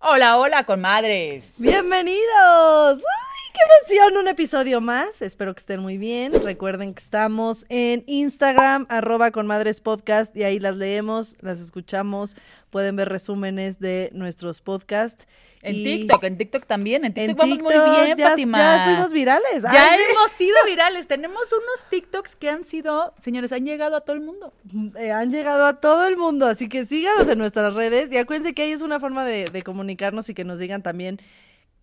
Hola, hola, comadres. Bienvenidos. ¡Ay, qué emoción! Un episodio más. Espero que estén muy bien. Recuerden que estamos en Instagram, arroba con madres podcast, y ahí las leemos, las escuchamos. Pueden ver resúmenes de nuestros podcasts. En Y TikTok, en TikTok también. En TikTok en vamos muy bien, ya, Fátima. Ya fuimos virales. Ya sí. hemos sido virales. Tenemos unos TikToks que han sido, señores, han llegado a todo el mundo. Eh, han llegado a todo el mundo, así que síganos en nuestras redes y acuérdense que ahí es una forma de, de comunicarnos y que nos digan también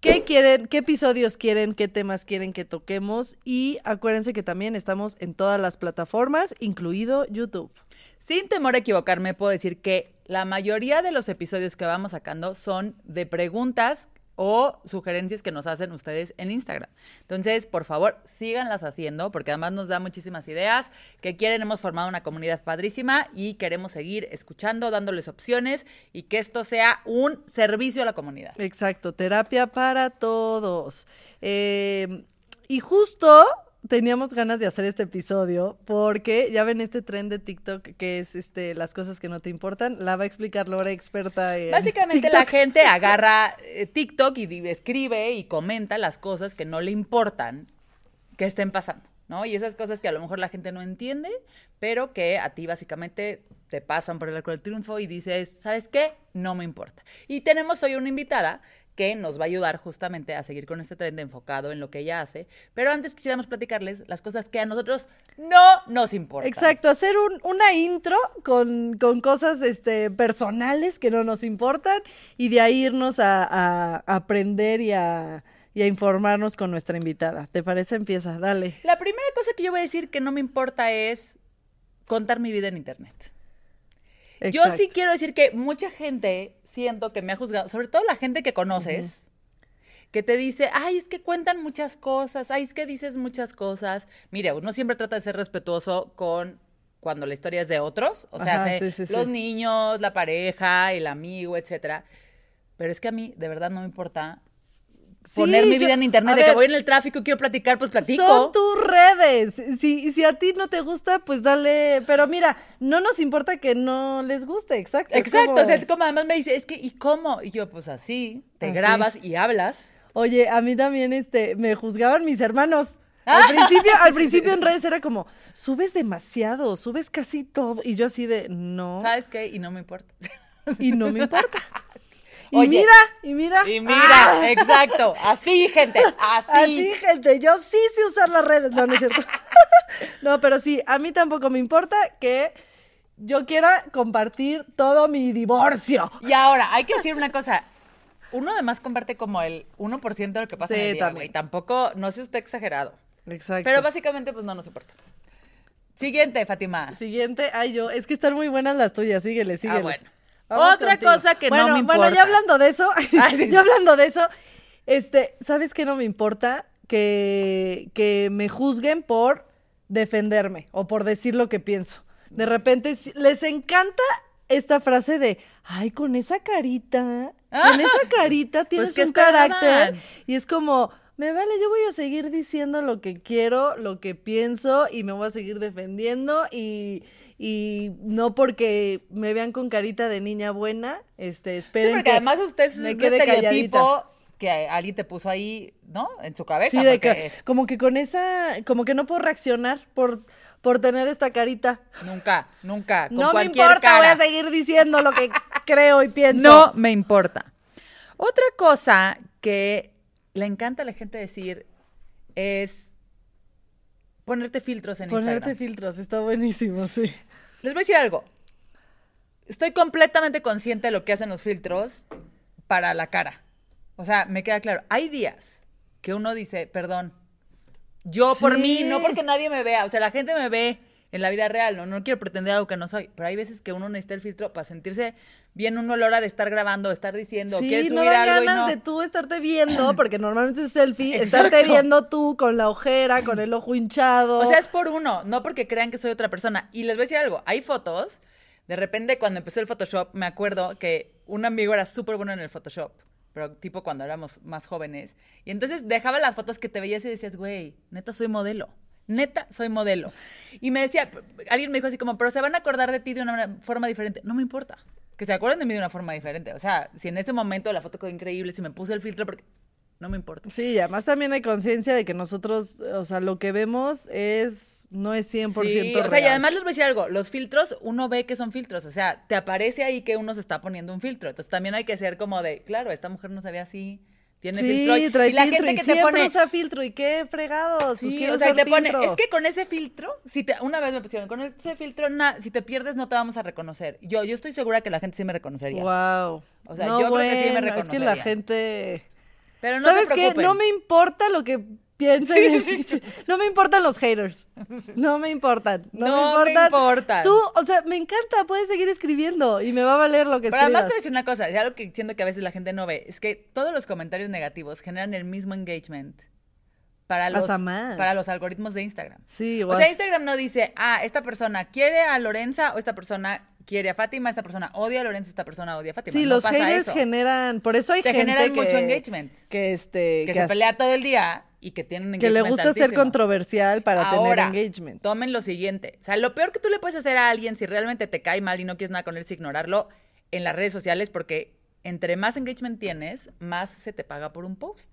qué quieren, qué episodios quieren, qué temas quieren que toquemos y acuérdense que también estamos en todas las plataformas, incluido YouTube. Sin temor a equivocarme, puedo decir que la mayoría de los episodios que vamos sacando son de preguntas o sugerencias que nos hacen ustedes en Instagram. Entonces, por favor, síganlas haciendo porque además nos da muchísimas ideas que quieren. Hemos formado una comunidad padrísima y queremos seguir escuchando, dándoles opciones y que esto sea un servicio a la comunidad. Exacto, terapia para todos. Eh, y justo teníamos ganas de hacer este episodio porque ya ven este tren de TikTok que es este las cosas que no te importan. La va a explicar Laura, experta en Básicamente la gente agarra eh, TikTok y di- escribe y comenta las cosas que no le importan que estén pasando, ¿no? Y esas cosas que a lo mejor la gente no entiende, pero que a ti básicamente te pasan por el arco del triunfo y dices, ¿sabes qué? No me importa. Y tenemos hoy una invitada que nos va a ayudar justamente a seguir con este tren de enfocado en lo que ella hace, pero antes quisiéramos platicarles las cosas que a nosotros no nos importan. Exacto, hacer un- una intro con, con cosas este, personales que no nos importan y de ahí irnos a, a aprender y a, y a informarnos con nuestra invitada. ¿Te parece? Empieza, dale. La primera cosa que yo voy a decir que no me importa es contar mi vida en internet. Yo sí quiero decir que mucha gente siento que me ha juzgado, sobre todo la gente que conoces, que te dice, ay, es que cuentan muchas cosas, ay, es que dices muchas cosas. Mire, uno siempre trata de ser respetuoso con cuando la historia es de otros, o sea, Ajá, sé, sí, sí, los sí. niños, la pareja, el amigo, etcétera. Pero es que a mí de verdad no me importa Sí, poner mi yo- vida en internet, de que voy en el tráfico y quiero platicar, pues platico. Son tus redes. Si, si a ti no te gusta, pues dale. Pero mira, no nos importa que no les guste, exacto. Exacto, como- o sea, es como además me dice, es que, ¿y cómo? Y yo, pues así, te Así. grabas y hablas. Oye, a mí también este, me juzgaban mis hermanos. Al principio, al principio en redes era como, subes demasiado, subes casi todo. Y yo así de, no. ¿Sabes qué? Y no me importa. Y no me importa. Y Oye. mira, y mira. Y mira, ¡Ah! exacto, así, gente, así. Así, gente, yo sí sé usar las redes. No, no es cierto. no, pero sí, a mí tampoco me importa que yo quiera compartir todo mi divorcio. Y ahora, hay que decir una cosa. Uno además comparte como el 1% de lo que pasa en el día, también. Tampoco, no sé usted exagerado. Exacto. Pero básicamente, pues no nos importa. Siguiente, Fátima. Siguiente, ay, yo, es que están muy buenas las tuyas, síguele, síguele. Ah, bueno. Vamos Otra contigo. cosa que no Bueno, me Bueno, importa. ya hablando de eso, Ah, ya hablando de eso, este, ¿sabes qué no me importa? Que, que me juzguen por defenderme o por decir lo que pienso. De repente les encanta esta frase de, ay, con esa carita, con esa carita tienes Pues, ¿qué un esperaban? carácter. Y es como, me vale, yo voy a seguir diciendo lo que quiero, lo que pienso y me voy a seguir defendiendo y, y no porque me vean con carita de niña buena, este, Sí, esperen porque que además usted es un estereotipo calladita. que alguien te puso ahí, ¿no? En su cabeza. Sí, de porque que, como que con esa, como que no puedo reaccionar por, por tener esta carita. Nunca, nunca, con no me importa, voy cara. a seguir diciendo lo que creo y pienso. No me importa. Otra cosa que le encanta a la gente decir es ponerte filtros en Ponerte Instagram. filtros, está buenísimo, sí. Les voy a decir algo. Estoy completamente consciente de lo que hacen los filtros para la cara. O sea, me queda claro. Hay días que uno dice, perdón, Yo por mí, no porque nadie me vea. O sea, la gente me ve en la vida real, ¿no? No quiero pretender algo que no soy. Pero hay veces que uno necesita el filtro para sentirse bien uno a la hora de estar grabando, estar diciendo, quieres Sí, no subir dan algo y ganas no. de tú estarte viendo, porque normalmente es selfie, Exacto. estarte viendo tú con la ojera, con el ojo hinchado. O sea, es por uno, no porque crean que soy otra persona. Y les voy a decir algo, hay fotos, de repente cuando empezó el Photoshop, me acuerdo que un amigo era súper bueno en el Photoshop, pero tipo cuando éramos más jóvenes. Y entonces dejaba las fotos que te veías y decías, güey, neta soy modelo. Neta, soy modelo. Y me decía, alguien me dijo así como, pero se van a acordar de ti de una forma diferente. No me importa. Que se acuerden de mí de una forma diferente. O sea, si en ese momento la foto quedó increíble, si me puse el filtro, porque no me importa. Sí, y además también hay conciencia de que nosotros, o sea, lo que vemos es, no es 100% Sí, o sea, y real. además les voy a decir algo, los filtros, uno ve que son filtros, o sea, te aparece ahí que uno se está poniendo un filtro, entonces también hay que ser como de, claro, esta mujer no se ve así, tiene Sí, filtro, y, trae y la filtro gente y que te siempre pone, usa filtro, y qué fregados, pues sí, quiero o sea, y te pone, filtro. es que con ese filtro, si te, una vez me pusieron, con ese filtro, na- si te pierdes no te vamos a reconocer, yo, yo estoy segura que la gente sí me reconocería, Wow. O sea, yo creo que sí me bueno, Es que la reconocería. gente... pero no ¿Sabes se qué? No me importa lo que piensen. No me importan los haters. No me importan. No, No me me importan. importan. Tú, o sea, me encanta. Puedes seguir escribiendo y me va a valer lo que Pero además te escribas. voy a decir una cosa, y algo que siento que a veces la gente no ve, es que todos los comentarios negativos generan el mismo engagement para los, Hasta más. para los algoritmos de Instagram. Sí, O igual. sea, Instagram no dice, ah, esta persona quiere a Lorenza o esta persona quiere a Fátima, esta persona odia a Lorenza, esta persona odia a Fátima. sí, No los pasa haters eso. generan. Por eso hay Te gente generan que, mucho engagement. Que este. Que, se hasta- pelea todo el día y que tiene un que le engagement gusta ser controversial para Ahora, tener engagement. tomen lo siguiente. O sea, lo peor que tú le puedes hacer a alguien si realmente te cae mal y no quieres nada con él es ignorarlo en las redes sociales porque entre más engagement tienes, más se te paga por un post.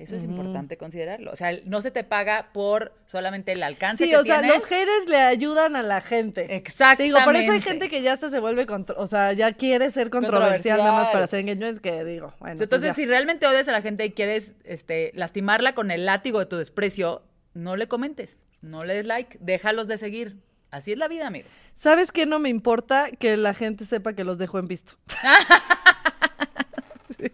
Eso es importante considerarlo. O sea, no se te paga por solamente el alcance Sí, que o sea, los haters le ayudan a la gente. Te Exactamente. digo, por eso hay gente que ya hasta se vuelve, o sea, ya quiere ser controversial, nada más Controversial. para hacer engagement, que digo, bueno. pues Entonces, ya. si realmente odias a la gente y quieres este, lastimarla con el látigo de tu desprecio, no le comentes, no le des like, déjalos de seguir. Así es la vida, amigos. ¿Sabes qué no me importa? Que la gente sepa que los dejo en visto. Sí.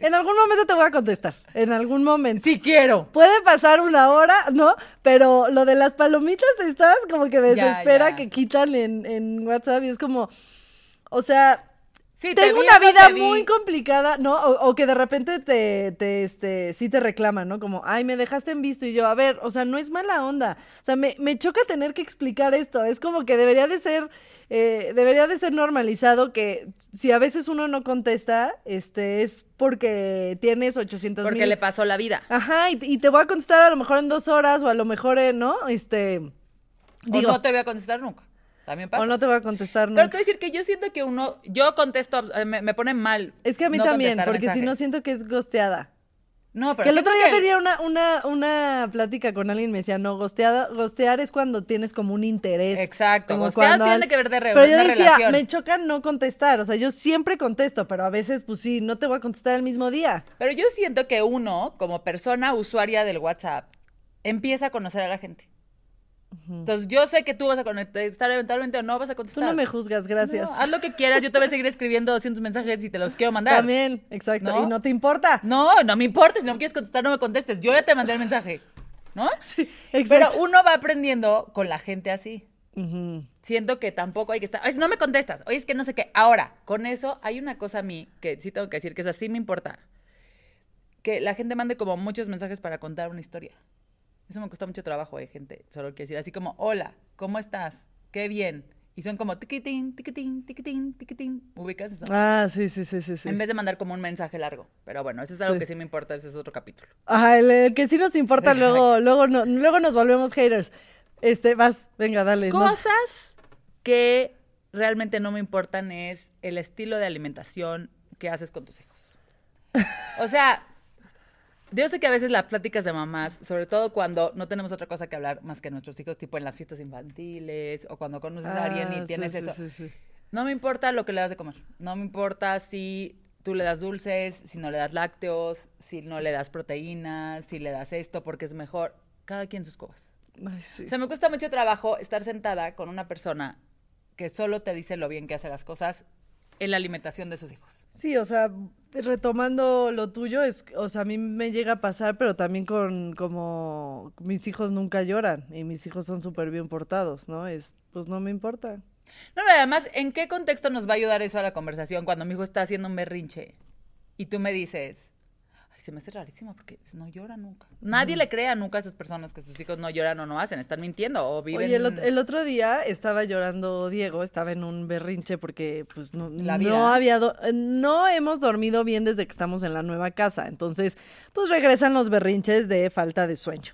En algún momento te voy a contestar. En algún momento. Sí quiero. Puede pasar una hora, ¿no? Pero lo de las palomitas estás como que me desespera ya. que quitan en, en WhatsApp y es como, o sea, Sí, te tengo una vida te muy complicada, ¿no? O, o que de repente te, te, este, sí te reclaman, ¿no? Como, ay, me dejaste en visto y yo, a ver, o sea, no es mala onda. O sea, me, me choca tener que explicar esto. Es como que debería de ser, eh, debería de ser normalizado que si a veces uno no contesta, este, es porque tienes 800 Porque mil le pasó la vida. Ajá, y, y te voy a contestar a lo mejor en dos horas o a lo mejor, en, ¿no? Este, digo, o no te voy a contestar nunca. También pasa. o no te voy a contestar Pero nunca. te voy a decir que yo siento que uno, yo contesto, eh, me, me pone mal. Es que a mí no también, porque si no siento que es gosteada. No, pero que el otro día que- tenía una, una, una plática con alguien, me decía, no, gosteada, gostear es cuando tienes como un interés. Exacto, gostear tiene al- que ver de re- Pero yo decía, relación. me choca no contestar, o sea, yo siempre contesto, pero a veces, pues sí, no te voy a contestar el mismo día. Pero yo siento que uno, como persona usuaria del WhatsApp, empieza a conocer a la gente. Entonces, yo sé que tú vas a contestar eventualmente o no vas a Tú contestar. no me juzgas, gracias. No, haz lo que quieras, yo te voy a seguir escribiendo 200 mensajes y te los quiero mandar. También, exacto, ¿No? y no te importa. No, no me importa, si no me quieres contestar, no me contestes. Yo ya te mandé el mensaje, ¿no? Pero Exacto. uno va aprendiendo con la gente así. Ujú. Siento que tampoco hay que estar. "Ay, no me contestas. Oye, es que no sé qué. Ahora, con eso hay una cosa a mí que sí tengo que decir que es así me importa. Que la gente mande como muchos mensajes para contar una historia. Eso me cuesta mucho trabajo, eh, gente. Solo quiero decir así como, hola, ¿cómo estás? Qué bien. Y son como tiquitín, tiquitín, tiquitín, tiquitín. ¿Ubicas eso? Ah, sí, sí, sí, sí, sí. En vez de mandar como un mensaje largo. Pero bueno, eso es algo Sí. que sí me importa, ese es otro capítulo. Ajá, el, el que sí nos importa, Exacto. luego, luego, no, luego nos volvemos haters. Este, vas, venga, dale. no. Cosas que realmente no me importan es el estilo de alimentación que haces con tus hijos. O sea, yo sé que a veces las pláticas de mamás, sobre todo cuando no tenemos otra cosa que hablar más que nuestros hijos, tipo en las fiestas infantiles o cuando conoces a alguien Ah, y tienes sí, eso. sí, sí. No me importa lo que le das de comer. No me importa si tú le das dulces, si no le das lácteos, si no le das proteínas, si le das esto porque es mejor. Cada quien sus cosas. Ay. O sea, me cuesta mucho trabajo estar sentada con una persona que solo te dice lo bien que hace las cosas en la alimentación de sus hijos. Sí, o sea, retomando lo tuyo, es, o sea, a mí me llega a pasar, pero también con como mis hijos nunca lloran y mis hijos son súper bien portados, ¿no? Es, pues no me importa. No, no, además, ¿en qué contexto nos va a ayudar eso a la conversación cuando mi hijo está haciendo un berrinche y tú me dices, ay, se me hace rarísimo porque no llora nunca. Nadie le crea nunca a esas personas que sus hijos no lloran o no hacen, están mintiendo o viven. Oye, el, ot- el otro día estaba llorando Diego, estaba en un berrinche porque pues no, La no vida. había do- no hemos dormido bien desde que estamos en la nueva casa. Entonces, pues regresan los berrinches de falta de sueño.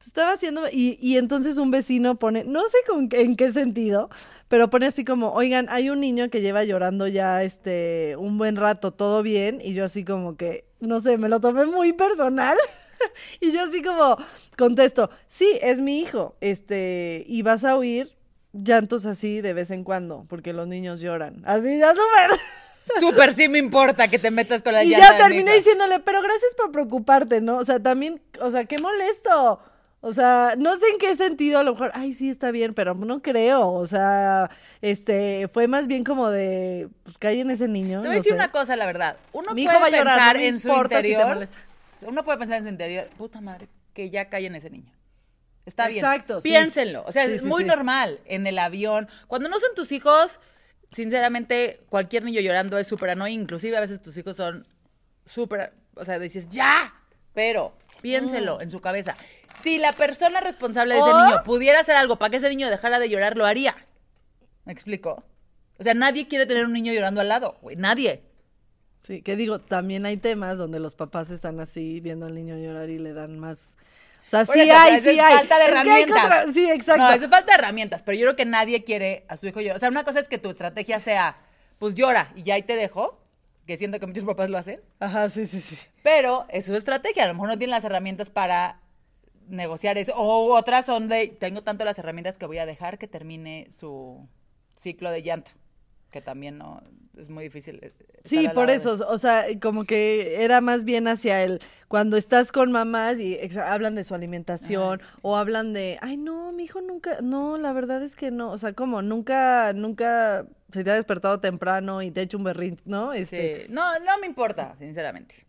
Estaba haciendo, y, y entonces un vecino pone, no sé con, en qué sentido, pero pone así como, oigan, hay un niño que lleva llorando ya este un buen rato, todo bien, y yo así como que, no sé, me lo tomé muy personal. y yo así como contesto, sí, es mi hijo, este, y vas a oír llantos así de vez en cuando, porque los niños lloran. Así ya súper. Súper sí me importa que te metas con la Y ya terminé diciéndole, pero gracias por preocuparte, ¿no? O sea, también, o sea, qué molesto. O sea, no sé en qué sentido, a lo mejor, ay, sí, está bien, pero no creo. O sea, este, fue más bien como de, pues callen ese niño. Te voy a decir sé. una cosa, la verdad. Uno Mi puede llorar, pensar no me en su si interior. uno puede pensar en su interior, puta madre, que ya cae en ese niño. Está bien. Exacto, sí. Piénsenlo. O sea, Sí, es sí, muy normal. En el avión. Cuando no son tus hijos, sinceramente, cualquier niño llorando es súper annoying. Inclusive a veces tus hijos son súper. O sea, dices, ¡ya! Pero piénselo en su cabeza. Si la persona responsable de ese O- niño pudiera hacer algo para que ese niño dejara de llorar, lo haría. ¿Me explico? O sea, nadie quiere tener un niño llorando al lado, güey. Nadie. Sí, que digo, también hay temas donde los papás están así viendo al niño llorar y le dan más. O sea, Por sí eso, hay, eso sí es hay. falta de Es herramientas. contra- Sí, exacto. No, eso es falta de herramientas, pero yo creo que nadie quiere a su hijo llorar. O sea, una cosa es que tu estrategia sea, pues llora y ya ahí te dejo, que siento que muchos papás lo hacen, Ajá, sí, sí, sí. pero es su estrategia. A lo mejor no tienen las herramientas para negociar eso. O otras son de, tengo tanto las herramientas que voy a dejar que termine su ciclo de llanto, que también no, es muy difícil. eh, Sí, por de eso, o sea, como que era más bien hacia el, cuando estás con mamás y hablan de su alimentación o hablan de, ay, no, mi hijo nunca, no, la verdad es que no, o sea, como nunca, nunca se te ha despertado temprano y te ha hecho un berrinche, ¿no? Este, Sí. No, no me importa, sinceramente.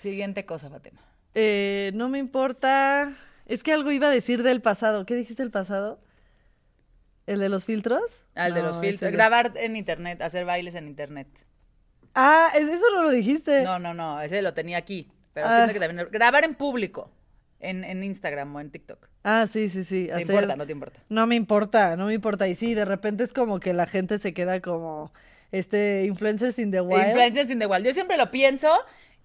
Siguiente cosa, Fatima. Eh, no me importa, es que algo iba a decir del pasado, ¿qué dijiste del pasado? ¿El de los filtros? Al de No, los filtros. Grabar en internet, hacer bailes en internet. Ah, es- eso no lo dijiste. No, no, no, ese lo tenía aquí. Pero Ah. siento que también. Grabar en público. En, en Instagram o en TikTok. Ah, sí, sí, sí. ¿Te hacer- importa? No te importa. No me importa, no me importa. Y sí, de repente es como que la gente se queda como este influencers in the wild. Influeers in the Wild. Yo siempre lo pienso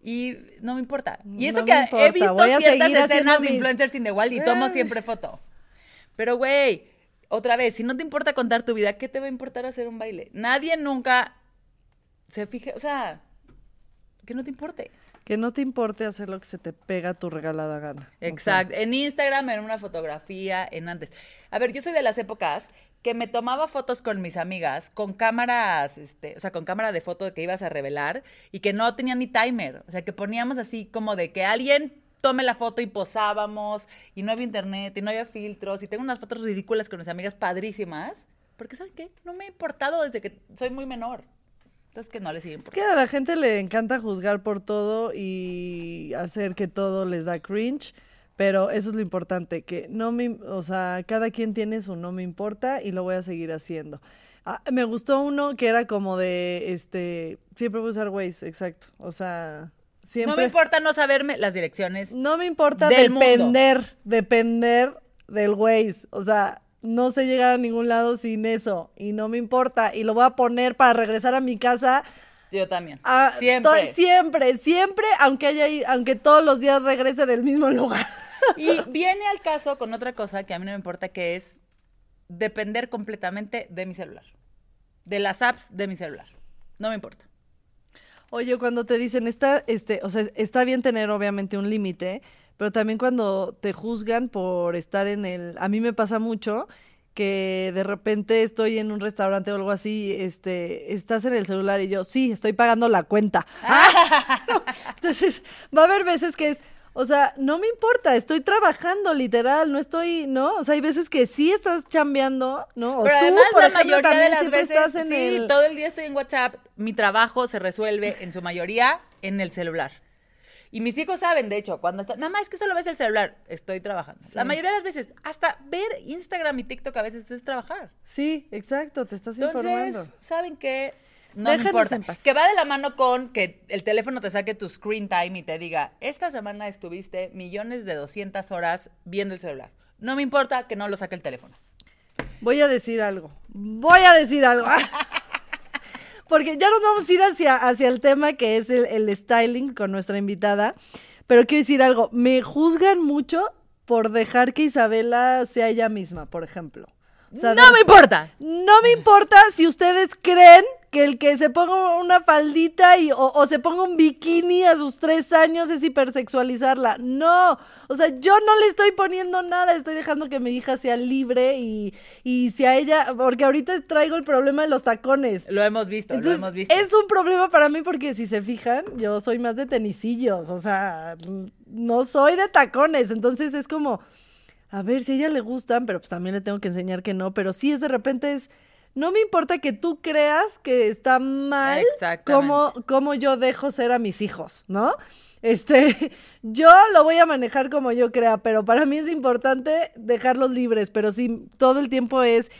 y no me importa. Y eso No que he visto voy ciertas escenas de mis- Influencers in the Wild y tomo Ah. siempre foto. Pero, güey, otra vez, si no te importa contar tu vida, ¿qué te va a importar hacer un baile? Nadie nunca se fije, o sea, que no te importe. Que no te importe hacer lo que se te pega tu regalada gana. O sea, Exacto. En Instagram, en una fotografía, en antes. A ver, yo soy de las épocas que me tomaba fotos con mis amigas con cámaras, este, o sea, con cámara de foto que ibas a revelar y que no tenía ni timer. O sea, que poníamos así como de que alguien tome la foto y posábamos y no había internet y no había filtros y tengo unas fotos ridículas con mis amigas padrísimas. Porque, ¿saben qué? No me ha importado desde que soy muy menor. Entonces, que no les sigue Es importando. que a la gente le encanta juzgar por todo y hacer que todo les da cringe, pero eso es lo importante, que no me, o sea, cada quien tiene su no me importa y lo voy a seguir haciendo. Ah, me gustó uno que era como de, este, siempre voy a usar Waze, exacto, o sea, siempre. No me importa no saberme las direcciones. No me importa Del mundo. depender, depender del Waze. O sea, no sé llegar a ningún lado sin eso. Y no me importa. Y lo voy a poner para regresar a mi casa. Yo también. a- Siempre. to- siempre, siempre, aunque haya aunque todos los días regrese del mismo lugar. Y viene al caso con otra cosa que a mí no me importa, que es depender completamente de mi celular. De las apps de mi celular. No me importa. Oye, cuando te dicen, está, este, o sea, está bien tener obviamente un límite, pero también cuando te juzgan por estar en el, a mí me pasa mucho que de repente estoy en un restaurante o algo así, este, estás en el celular y yo, sí, estoy pagando la cuenta. Ah. Entonces, va a haber veces que es, O sea, no me importa, estoy trabajando, literal, no estoy, ¿no? O sea, hay veces que sí estás chambeando, ¿no? O Pero tú, además, por la ejemplo, mayoría de las veces, estás en sí, el- todo el día estoy en WhatsApp. Mi trabajo se resuelve en su mayoría en el celular. Y mis hijos saben, de hecho, cuando están, mamá, es que solo ves el celular, estoy trabajando. La mayoría de las veces, hasta ver Instagram y TikTok a veces es trabajar. Sí, exacto, te estás informando. Entonces, ¿saben qué? No me Déjanos importa. en paz. Que va de la mano con que el teléfono te saque tu screen time y te diga, esta semana estuviste millones de 200 horas viendo el celular. No me importa que no lo saque el teléfono. Voy a decir algo. Voy a decir algo. Porque ya nos vamos a ir hacia, hacia el tema que es el, el styling con nuestra invitada. Pero quiero decir algo. Me juzgan mucho por dejar que Isabela sea ella misma, por ejemplo. O sea, no de- me importa. No me importa si ustedes creen que el que se ponga una faldita y, o, o se ponga un bikini a sus tres años es hipersexualizarla. No, o sea, yo no le estoy poniendo nada, estoy dejando que mi hija sea libre y, y si a ella, porque ahorita traigo el problema de los tacones. Lo hemos visto, Entonces, lo hemos visto. es un problema para mí porque si se fijan, yo soy más de tenisillos, o sea, no soy de tacones, entonces es como, a ver, si a ella le gustan, pero pues también le tengo que enseñar que no, pero sí es de repente es, no me importa que tú creas que está mal como, como yo dejo ser a mis hijos, ¿no? Este, yo lo voy a manejar como yo crea, pero para mí es importante dejarlos libres, pero sí, todo el tiempo es,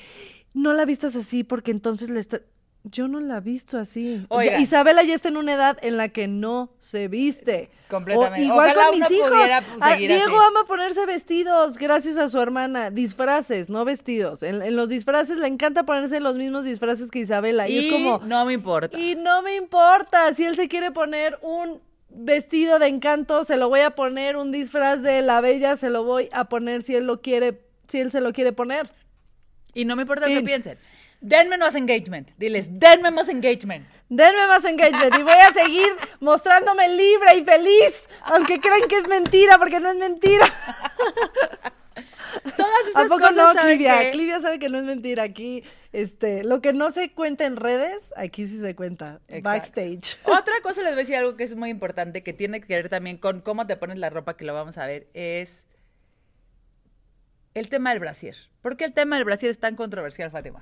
no la vistas así porque entonces le está... Yo no la he visto así. Oiga. Ya- Isabela ya está en una edad en la que no se viste. Completamente. O igual Ojalá con mis hijos. pudiera, pues, Ah, Diego así. ama ponerse vestidos gracias a su hermana. Disfraces, no vestidos. En, en los disfraces le encanta ponerse los mismos disfraces que Isabela. Y, es como... no me importa. Y no me importa si él se quiere poner un vestido de encanto, se lo voy a poner, un disfraz de la bella, se lo voy a poner si él lo quiere, si él se lo quiere poner. Y no me importa lo que piensen. Denme más engagement. Diles, denme más engagement. Denme más engagement y voy a seguir mostrándome libre y feliz, aunque crean que es mentira, porque no es mentira. Todas ¿A esas poco cosas no, ¿saben Clivia? Clivia sabe que no es mentira. Aquí, este, lo que no se cuenta en redes, aquí sí se cuenta. Exacto. Backstage. Otra cosa les voy a decir algo que es muy importante, que tiene que ver también con cómo te pones la ropa, que lo vamos a ver, es el tema del brasier. ¿Por qué el tema del brasier es tan controversial, Fátima?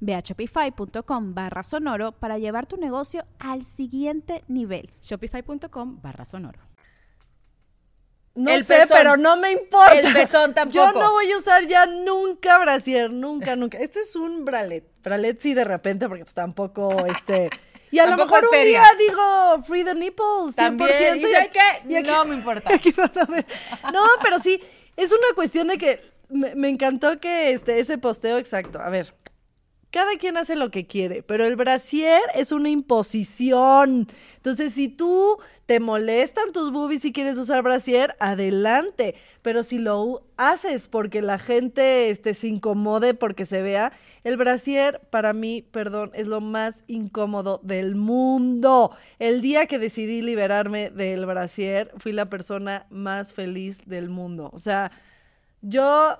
Ve a shopify.com barra sonoro para llevar tu negocio al siguiente nivel. Shopify.com barra sonoro. No El sé, pezón. pero no me importa. El pezón tampoco. Yo no voy a usar ya nunca brasier, nunca, nunca. Esto es un bralet. Bralet sí de repente, porque pues tampoco, este... Y a lo mejor un feria. día digo free the nipples, 100%. También. ¿Y y saben aquí- qué? y aquí- No me importa. aquí. No, pero sí, es una cuestión de que me, me encantó que este, ese posteo exacto. A ver, cada quien hace lo que quiere, pero el brasier es una imposición. Entonces, si tú te molestan tus boobies y quieres usar brasier, adelante. Pero si lo haces porque la gente este, se incomode porque se vea, el brasier para mí, perdón, es lo más incómodo del mundo. El día que decidí liberarme del brasier, fui la persona más feliz del mundo. O sea, yo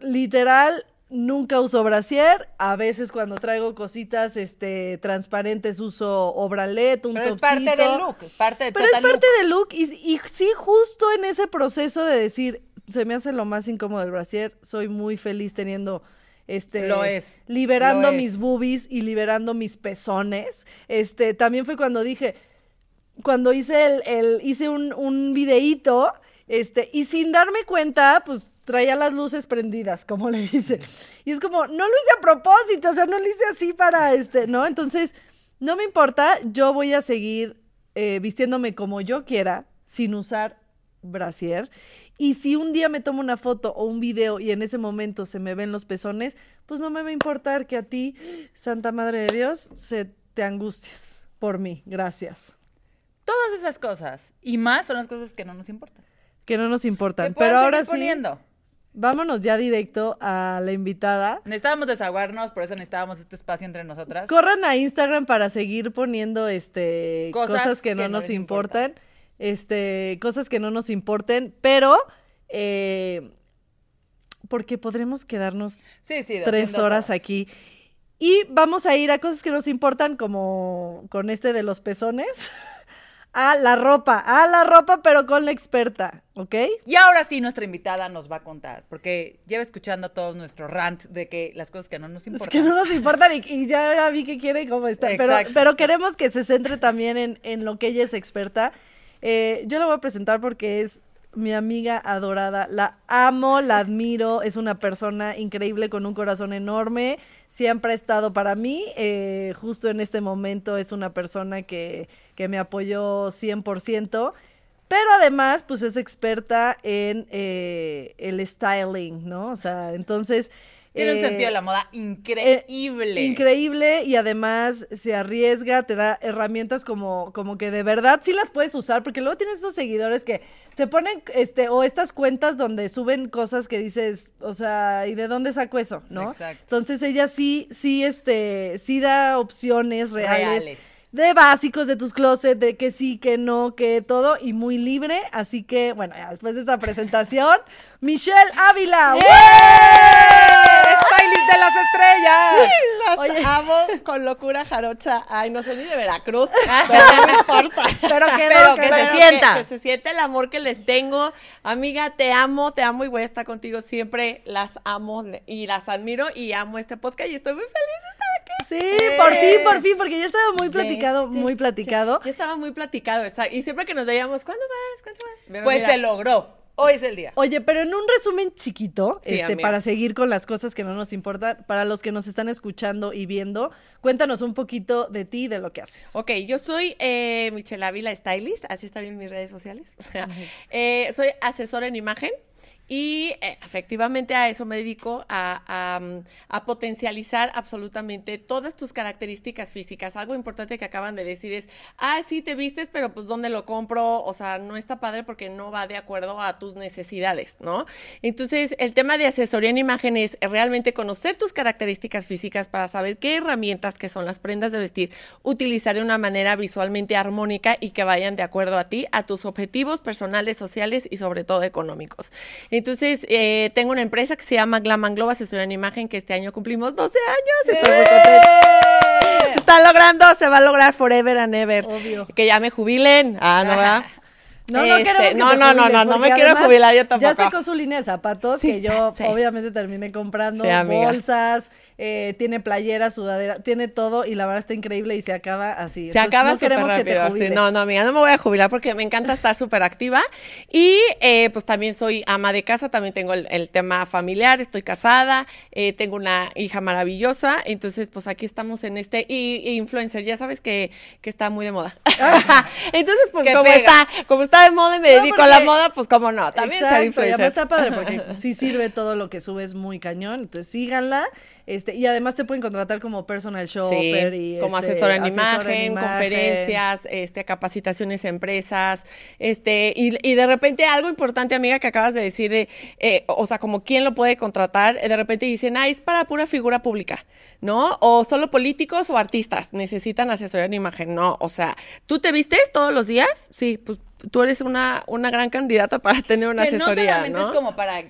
literal nunca uso brasier. A veces cuando traigo cositas este transparentes uso o bralet, un Pero es parte del look, es parte del Pero es parte look. del look y, y sí, justo en ese proceso de decir, se me hace lo más incómodo el brasier, soy muy feliz teniendo este Lo es, liberando lo es. mis boobies y liberando mis pezones. Este, también fue cuando dije, cuando hice el, el hice un, un videíto Este, y sin darme cuenta, pues traía las luces prendidas, como le dice. Y es como, no lo hice a propósito, o sea, no lo hice así para este, ¿no? Entonces, no me importa, yo voy a seguir eh, vistiéndome como yo quiera, sin usar brasier. Y si un día me tomo una foto o un video y en ese momento se me ven los pezones, pues no me va a importar que a ti, Santa Madre de Dios, se te angusties por mí. Gracias. Todas esas cosas y más son las cosas que no nos importan. Que no nos importan. Pero ahora sí, poniendo. vámonos ya directo a la invitada. Necesitábamos desahogarnos, por eso necesitábamos este espacio entre nosotras. Corran a Instagram para seguir poniendo este Cosas cosas, que no que no nos importan. Este, cosas que no nos importen, pero eh, porque podremos quedarnos Sí, sí. de tres horas aquí. Y vamos a ir a cosas que nos importan, como con este de los pezones. A la ropa, a la ropa, pero con la experta, ¿ok? Y ahora sí, nuestra invitada nos va a contar, porque lleva escuchando todo nuestro rant de que las cosas que no nos Es importan. que no nos importan y, y ya vi que quiere cómo está. Pero, pero queremos que se centre también en, en lo que ella es experta. Eh, yo la voy a presentar porque es mi amiga adorada. La amo, la admiro. Es una persona increíble con un corazón enorme. Siempre ha estado para mí. eh, justo en este momento es una persona que, que me apoyó 100%. Pero además, pues es experta en eh, el styling, ¿no? O sea, entonces... Tiene un eh, sentido de la moda increíble. Increíble y además se arriesga, te da herramientas como, como que de verdad sí las puedes usar, porque luego tienes estos seguidores que se ponen, este, o estas cuentas donde suben cosas que dices, o sea, ¿y de dónde saco eso? ¿no? Exacto. Entonces ella sí, sí, este, sí da opciones reales. Reales. De básicos de tus closets, de que sí, que no, que todo, y muy libre. Así que, bueno, ya después de esta presentación, Michelle Ávila. ¡Eh! ¡Stylist de las estrellas! Las Oye. amo con locura jarocha. Ay, no soy ni de Veracruz, pero no me importa. Pero que Pero no, que que se sienta. Que, se siente el amor que les tengo. Amiga, te amo, te amo y voy a estar contigo siempre. Las amo y las admiro y amo este podcast y estoy muy feliz Sí, por fin, por fin, porque ya estaba muy platicado, Sí, muy platicado. sí. Ya estaba muy platicado, esa- Y siempre que nos veíamos, ¿cuándo vas? ¿Cuándo vas? Pero Pues mira, se logró. Hoy es el día. Oye, pero en un resumen chiquito, Sí, este, amiga. para seguir con las cosas que no nos importan, para los que nos están escuchando y viendo, cuéntanos un poquito de ti y de lo que haces. Ok, yo soy eh, Michelle Ávila Stylist, así está bien en mis redes sociales. Eh, soy asesora en imagen y eh, efectivamente a eso me dedico a, a, mm, a potencializar absolutamente todas tus características físicas. Algo importante que acaban de decir es, ah, sí, te vistes, pero pues ¿dónde lo compro? O sea, no está padre porque no va de acuerdo a tus necesidades, ¿no? Entonces, el tema de asesoría en imagen es realmente conocer tus características físicas para saber qué herramientas que son las prendas de vestir utilizar de una manera visualmente armónica y que vayan de acuerdo a ti, a tus objetivos personales, sociales y sobre todo económicos. Entonces, eh, tengo una empresa que se llama Glam and Glow Asesoría en Imagen, que este año cumplimos 12 años. Estoy muy contenta. Se está logrando, se va a lograr forever and ever. Obvio. Que ya me jubilen. Ah, no, ¿verdad? No, no Este, queremos que no, te no, no, no, no me quiero jubilar yo tampoco. Ya sacó su línea de zapatos, Sí, que yo obviamente terminé comprando Sí, bolsas, eh, tiene playera, sudadera, tiene todo y la verdad está increíble y se acaba así. Se Entonces, acaba no queremos que te sí. jubiles. No, no, amiga, no me voy a jubilar porque me encanta estar súper activa. Y eh, pues también soy ama de casa, también tengo el, el tema familiar, estoy casada, eh, tengo una hija maravillosa. Entonces, pues aquí estamos en este. Y, y influencer, ya sabes que, que está muy de moda. entonces, pues como está, como está de moda y me No, dedico a la moda, pues como no, también ser Exacto, y influencer. además está padre porque sí sirve todo lo que subes muy cañón, entonces síganla. Este, y además te pueden contratar como personal shopper y como este, asesora en, asesora en imagen, conferencias, este, capacitaciones a empresas, este, y, y de repente algo importante, amiga, que acabas de decir, de, eh, o sea, como quién lo puede contratar, de repente dicen, ah, es para pura figura pública, ¿no? O solo políticos o artistas necesitan asesoría en imagen, no, o sea, ¿tú te vistes todos los días? Sí, pues tú eres una, una gran candidata para tener una que no asesoría, solamente ¿no? es como para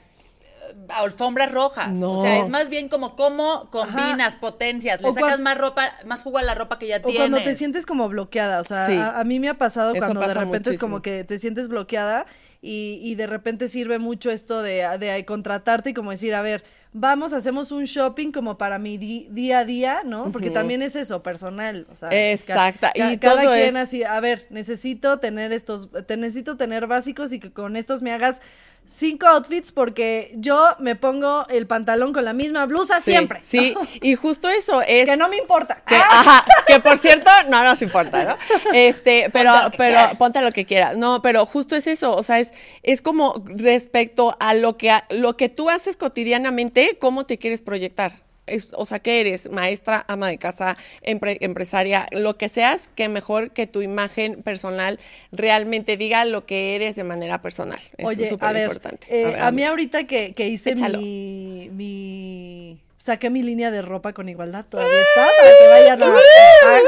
alfombras rojas. No. O sea, es más bien como cómo combinas potencias, le O sacas más ropa, más jugo a la ropa que ya O tienes. cuando te sientes como bloqueada, o sea, Sí. a, a mí me ha pasado Eso cuando de repente es como que te sientes bloqueada y, y de repente sirve mucho esto de, de contratarte y como decir, a ver, vamos, hacemos un shopping como para mi di- día a día, ¿no? Porque también es eso, personal, o sea. Exacta, ca- y cada todo quien es- así, a ver, necesito tener estos, te necesito tener básicos y que con estos me hagas cinco outfits porque yo me pongo el pantalón con la misma blusa Sí, siempre. Sí, y justo eso es... Que no me importa. Que, ¡Ah! ajá, que por cierto, no nos importa, ¿no? Este, pero, Ponte lo que pero, quieras. ponte lo que quieras. No, pero justo es eso, o sea, es, es como respecto a lo que, a- lo que tú haces cotidianamente, cómo te quieres proyectar. Es, o sea, ¿qué eres? Maestra, ama de casa, empre- empresaria, lo que seas, que mejor que tu imagen personal realmente diga lo que eres de manera personal. Eso Oye, es súper a importante. eh, ver, a mí ahorita que, que hice mi, mi... Saqué mi línea de ropa con igualdad, todavía está, para que vayan a,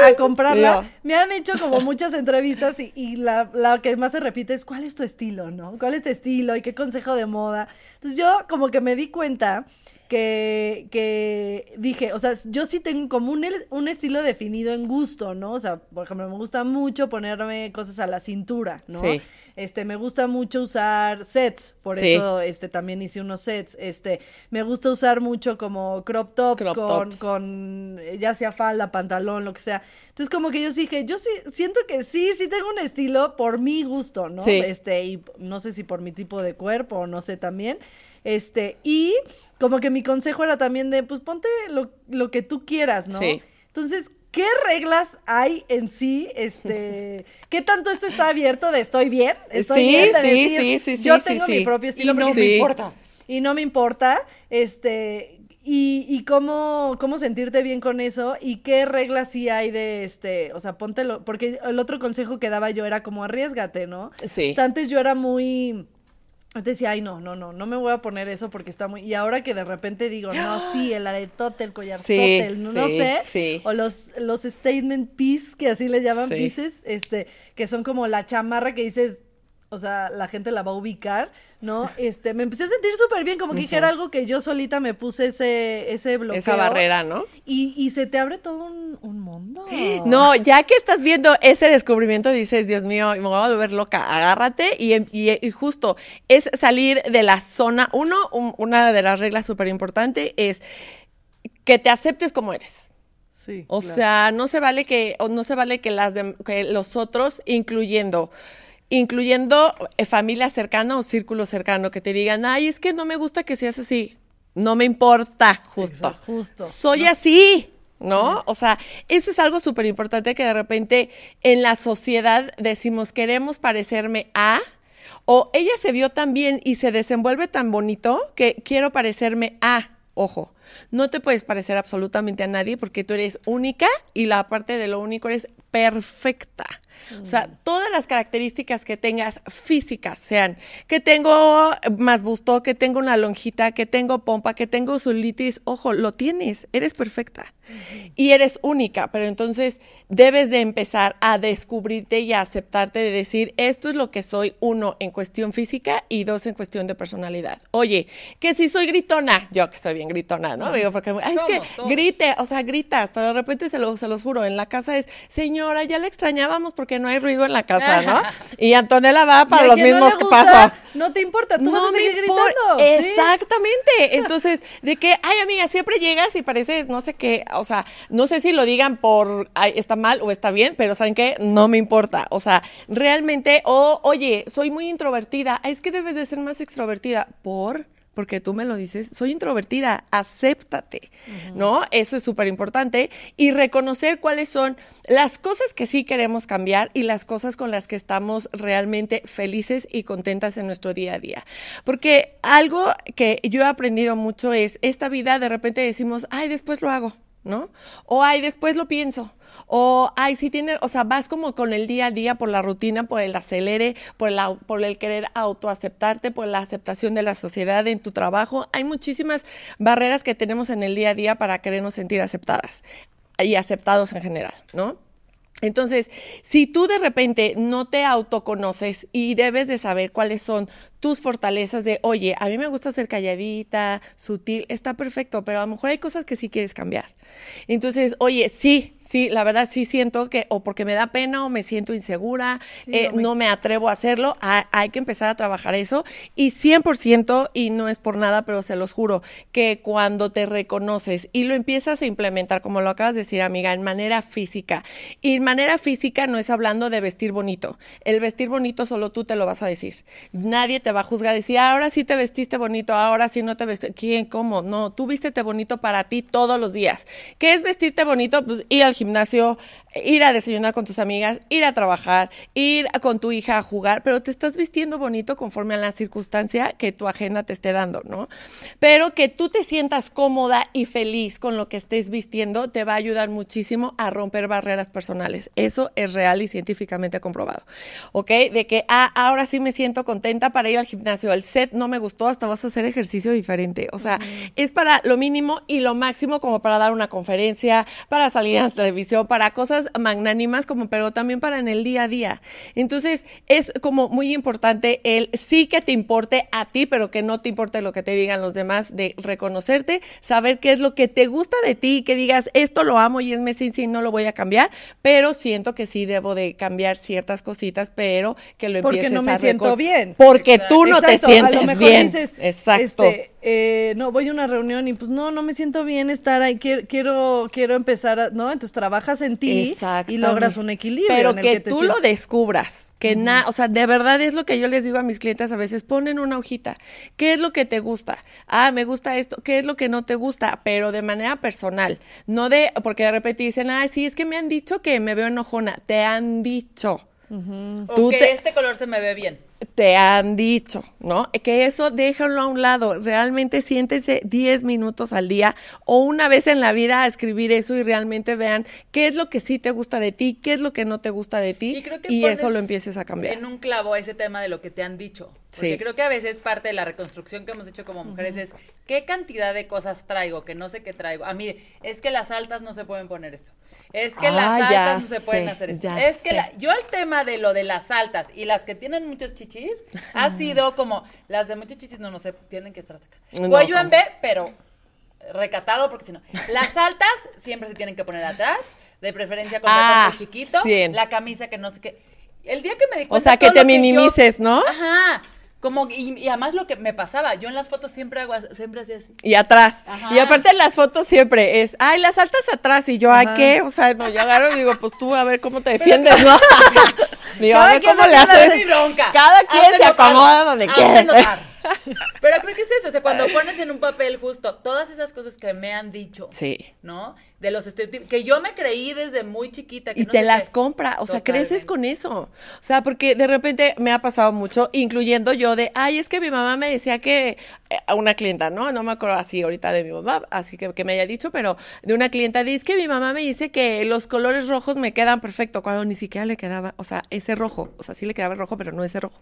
a- a comprarla. Me han hecho como muchas entrevistas y, y la, la que más se repite es ¿cuál es tu estilo, no? ¿Cuál es tu estilo y qué consejo de moda? Entonces yo como que me di cuenta que, que dije, o sea, yo sí tengo como un, un estilo definido en gusto, ¿no? O sea, por ejemplo, me gusta mucho ponerme cosas a la cintura, ¿no? Sí. Este, me gusta mucho usar sets, por Sí. eso este también hice unos sets. Este, me gusta usar mucho como crop tops Crop con tops. con eh, ya sea falda, pantalón, lo que sea. Entonces como que yo sí dije, yo sí siento que sí, sí tengo un estilo por mi gusto, ¿no? Sí. Este, y no sé si por mi tipo de cuerpo o no sé también. Este, y como que mi consejo era también de, pues ponte lo, lo que tú quieras, ¿no? Sí. Entonces, ¿qué reglas hay en sí? Este, ¿qué tanto esto está abierto de estoy bien? ¿Estoy Sí, bien de sí, decir, sí, sí, sí, Yo sí, tengo mi propio estilo Y no me importa. y no me importa, este, y, y cómo, cómo sentirte bien con eso y qué reglas sí hay de, este, o sea, póntelo, porque el otro consejo que daba yo era como arriesgate, ¿no? Sí. O sea, antes yo era muy... Antes decía, ay, no, no, no, no me voy a poner eso porque está muy... Y ahora que de repente digo, no, sí, el aretote, el collarzote, Sí, el no, no sé. sí. O los, los statement piece, que así le llaman pieces, este, que son como la chamarra que dices, o sea, la gente la va a ubicar, ¿no? Este, me empecé a sentir súper bien, como que dije, era algo que yo solita me puse ese, ese bloqueo. Esa barrera, ¿no? Y, y se te abre todo un, un mundo. No, ya que estás viendo ese descubrimiento, dices, Dios mío, me voy a volver loca, agárrate y, em- y- y justo es salir de la zona. Uno, un- una de las reglas súper importante es que te aceptes como eres. Sí. O claro. sea, no se vale que, o no se vale que las dem- que los otros, incluyendo, incluyendo eh, familia cercana o círculo cercano, que te digan, ay, es que no me gusta que seas así. No me importa, justo. Justo. Soy así. ¿No? O sea, eso es algo súper importante que de repente en la sociedad decimos, queremos parecerme a, o ella se vio tan bien y se desenvuelve tan bonito que quiero parecerme a. Ojo, no te puedes parecer absolutamente a nadie porque tú eres única y la parte de lo único eres perfecta. O sea, todas las características que tengas físicas, sean que tengo más busto, que tengo una lonjita, que tengo pompa, que tengo celulitis, ojo, lo tienes, eres perfecta y eres única, pero entonces debes de empezar a descubrirte y a aceptarte de decir, esto es lo que soy, uno, en cuestión física y dos, en cuestión de personalidad. Oye, que si soy gritona, yo que soy bien gritona, ¿no? Digo, porque ay, es que todos. grite, o sea, gritas, pero de repente se, lo, se los juro, en la casa es, señora, ya la extrañábamos porque no hay ruido en la casa, ¿no? Y Antonella va para los no mismos gustas, pasos. No te importa, tú vas a seguir gritando. sí. Exactamente. Entonces, de que, ay, amiga, siempre llegas y pareces, no sé qué, o sea, no sé si lo digan por, ay, está mal o está bien, pero ¿saben qué? No me importa. O sea, realmente, o, oye, soy muy introvertida. Es que debes de ser más extrovertida. ¿Por? Porque tú me lo dices, soy introvertida, acéptate, ¿no? Eso es súper importante. Y reconocer cuáles son las cosas que sí queremos cambiar y las cosas con las que estamos realmente felices y contentas en nuestro día a día. Porque algo que yo he aprendido mucho es, esta vida de repente decimos, ay, después lo hago, ¿no? O ay, después lo pienso. O, ay, sí tiene, o sea, vas como con el día a día por la rutina, por el acelere, por el, au- por el querer autoaceptarte, por la aceptación de la sociedad en tu trabajo. Hay muchísimas barreras que tenemos en el día a día para querernos sentir aceptadas y aceptados en general, ¿no? Entonces, si tú de repente no te autoconoces y debes de saber cuáles son tus fortalezas de, oye, a mí me gusta ser calladita, sutil, está perfecto, pero a lo mejor hay cosas que sí quieres cambiar. Entonces, oye, sí, sí, la verdad sí siento que o porque me da pena o me siento insegura, eh, no me atrevo a hacerlo, ha- hay que empezar a trabajar eso y 100%, y no es por nada, pero se los juro, que cuando te reconoces y lo empiezas a implementar, como lo acabas de decir, amiga, en manera física, y en manera física no es hablando de vestir bonito, el vestir bonito solo tú te lo vas a decir, nadie te va a juzgar, decir, ahora sí te vestiste bonito, ahora sí no te vestiste, ¿quién, cómo? No, tú vístete bonito para ti todos los días. ¿Qué es vestirte bonito? Pues ir al gimnasio, ir a desayunar con tus amigas, ir a trabajar, ir a- con tu hija a jugar, pero te estás vistiendo bonito conforme a la circunstancia que tu agenda te esté dando, ¿no? Pero que tú te sientas cómoda y feliz con lo que estés vistiendo te va a ayudar muchísimo a romper barreras personales. Eso es real y científicamente comprobado, ¿ok? De que, ah, ahora sí me siento contenta para ir al gimnasio, el set no me gustó, hasta vas a hacer ejercicio diferente. O sea, es para lo mínimo y lo máximo como para dar una conferencia, para salir en la televisión, para cosas magnánimas, como pero también para en el día a día. Entonces, es como muy importante el sí que te importe a ti, pero que no te importe lo que te digan los demás, de reconocerte, saber qué es lo que te gusta de ti, que digas, esto lo amo y es mi sí, no lo voy a cambiar, pero siento que sí debo de cambiar ciertas cositas, pero que lo Porque empieces no me a siento bien. Porque tú no Exacto, te a lo sientes mejor bien. dices, Exacto. este, eh, no, voy a una reunión y pues no, no me siento bien estar ahí, quiero, quiero, quiero empezar, a- ¿no? Entonces trabajas en ti y logras un equilibrio. Pero en el que, que te tú lo descubras. Que nada, o sea, de verdad es lo que yo les digo a mis clientes a veces, ponen una hojita. ¿Qué es lo que te gusta? Ah, me gusta esto. ¿Qué es lo que no te gusta? Pero de manera personal. No de, porque de repente dicen, ah, sí, es que me han dicho que me veo enojona. Te han dicho. O Tú que te- este color se me ve bien. Te han dicho, ¿no? Que eso déjalo a un lado. Realmente siéntense 10 minutos al día o una vez en la vida a escribir eso y realmente vean qué es lo que sí te gusta de ti, qué es lo que no te gusta de ti Y creo que y eso lo empieces a cambiar. En un clavo ese tema de lo que te han dicho. Porque Sí. creo que a veces parte de la reconstrucción que hemos hecho como mujeres es qué cantidad de cosas traigo, que no sé qué traigo. A mí, es que las altas no se pueden poner eso. Es que Ah, las ya altas no se pueden hacer esto. Es que la- yo el tema de lo de las altas y las que tienen muchas chichis ha sido como las de muchas chichis no, no sé, tienen que estar hasta acá. No, Cuello en. B, pero recatado porque si no. Las altas siempre se tienen que poner atrás, de preferencia con Ah, muy chiquito, la camisa que no sé qué. El día que me di O cuenta sea, que te yo- minimices, ¿no? Ajá. Como, y, y además lo que me pasaba, yo en las fotos siempre hago, siempre hacía así. Y atrás. Ajá. Y aparte en las fotos siempre es, ay, las altas atrás. Y yo, ¿a qué? O sea, no, yo agarro y digo, pues tú a ver cómo te defiendes, ¿no? digo, a Cada ver quien cómo le hace haces. Cada quien Hazte se notar. acomoda donde quiere. notar. Pero creo que es eso, o sea, cuando pones en un papel justo todas esas cosas que me han dicho, Sí. ¿no? De los estereotipos, que yo me creí desde muy chiquita. Que Y no te las qué. compra, o sea, creces con eso. O sea, porque de repente me ha pasado mucho, incluyendo yo de, ay, es que mi mamá me decía que, eh, a una clienta, ¿no? No me acuerdo así ahorita de mi mamá, así que, que me haya dicho, pero de una clienta, dice que mi mamá me dice que los colores rojos me quedan perfecto, cuando ni siquiera le quedaba, o sea, ese rojo, o sea, sí le quedaba el rojo, pero no ese rojo.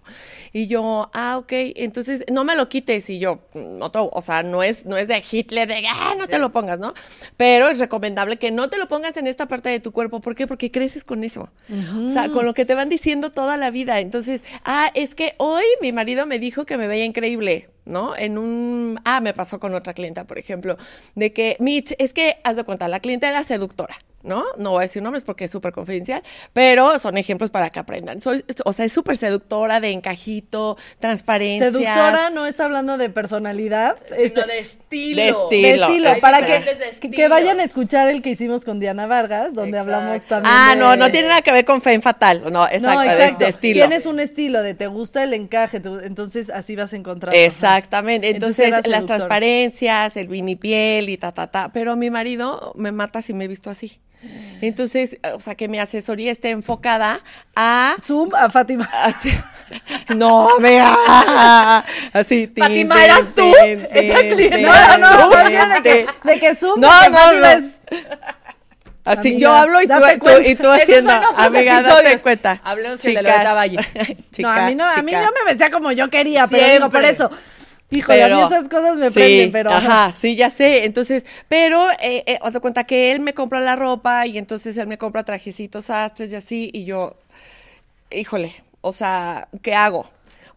Y yo, ah, ok, entonces no me lo quites, y yo, "Mm, otro, o sea, no es, no es de Hitler, de, ah, no te lo pongas, ¿no? Pero es recomendable que no te lo pongas en esta parte de tu cuerpo, ¿por qué? Porque creces con eso. O sea, con lo que te van diciendo toda la vida. Entonces, ah, es que hoy mi marido me dijo que me veía increíble. ¿no? En un... Ah, me pasó con otra clienta, por ejemplo, de que, Mitch, es que, haz de cuenta, la clienta era seductora, ¿no? No voy a decir nombres porque es súper confidencial, pero son ejemplos para que aprendan. Soy, o sea, es súper seductora, de encajito, transparencia. Seductora no está hablando de personalidad. Sino este, de estilo. de de estilo. para que, que, vayan a escuchar el que hicimos con Diana Vargas, donde Exacto. hablamos también Ah, de- no, no tiene nada que ver con fe fatal. No, exacto, no, de- exacto. De, estilo. Tienes un estilo de te gusta el encaje, entonces así vas a encontrar. Exactamente. Entonces las transparencias, el vinipiel y ta, ta, ta. Pero mi marido me mata si me he visto así. Entonces, o sea, que mi asesoría esté enfocada a... Zoom a Fátima. Así. No, vea. Así. tin, Fátima, tin, ¿eras tú? tin, Esa tin, No, no, no, de que, de que Zoom. No, que no, no. es- Así, Amiga, yo hablo y tú, y tú haciendo, amiga, date cuenta. Hablemos de Valle. no, a mí no, a mí chica. yo me vestía como yo quería, pero digo, por eso. Híjole, a mí esas cosas me sí, prenden, pero. Ajá, sí, ya sé. Entonces, pero, eh, eh, os da cuenta que él me compra la ropa y entonces él me compra trajecitos astres y así, y yo, híjole, o sea, ¿qué hago?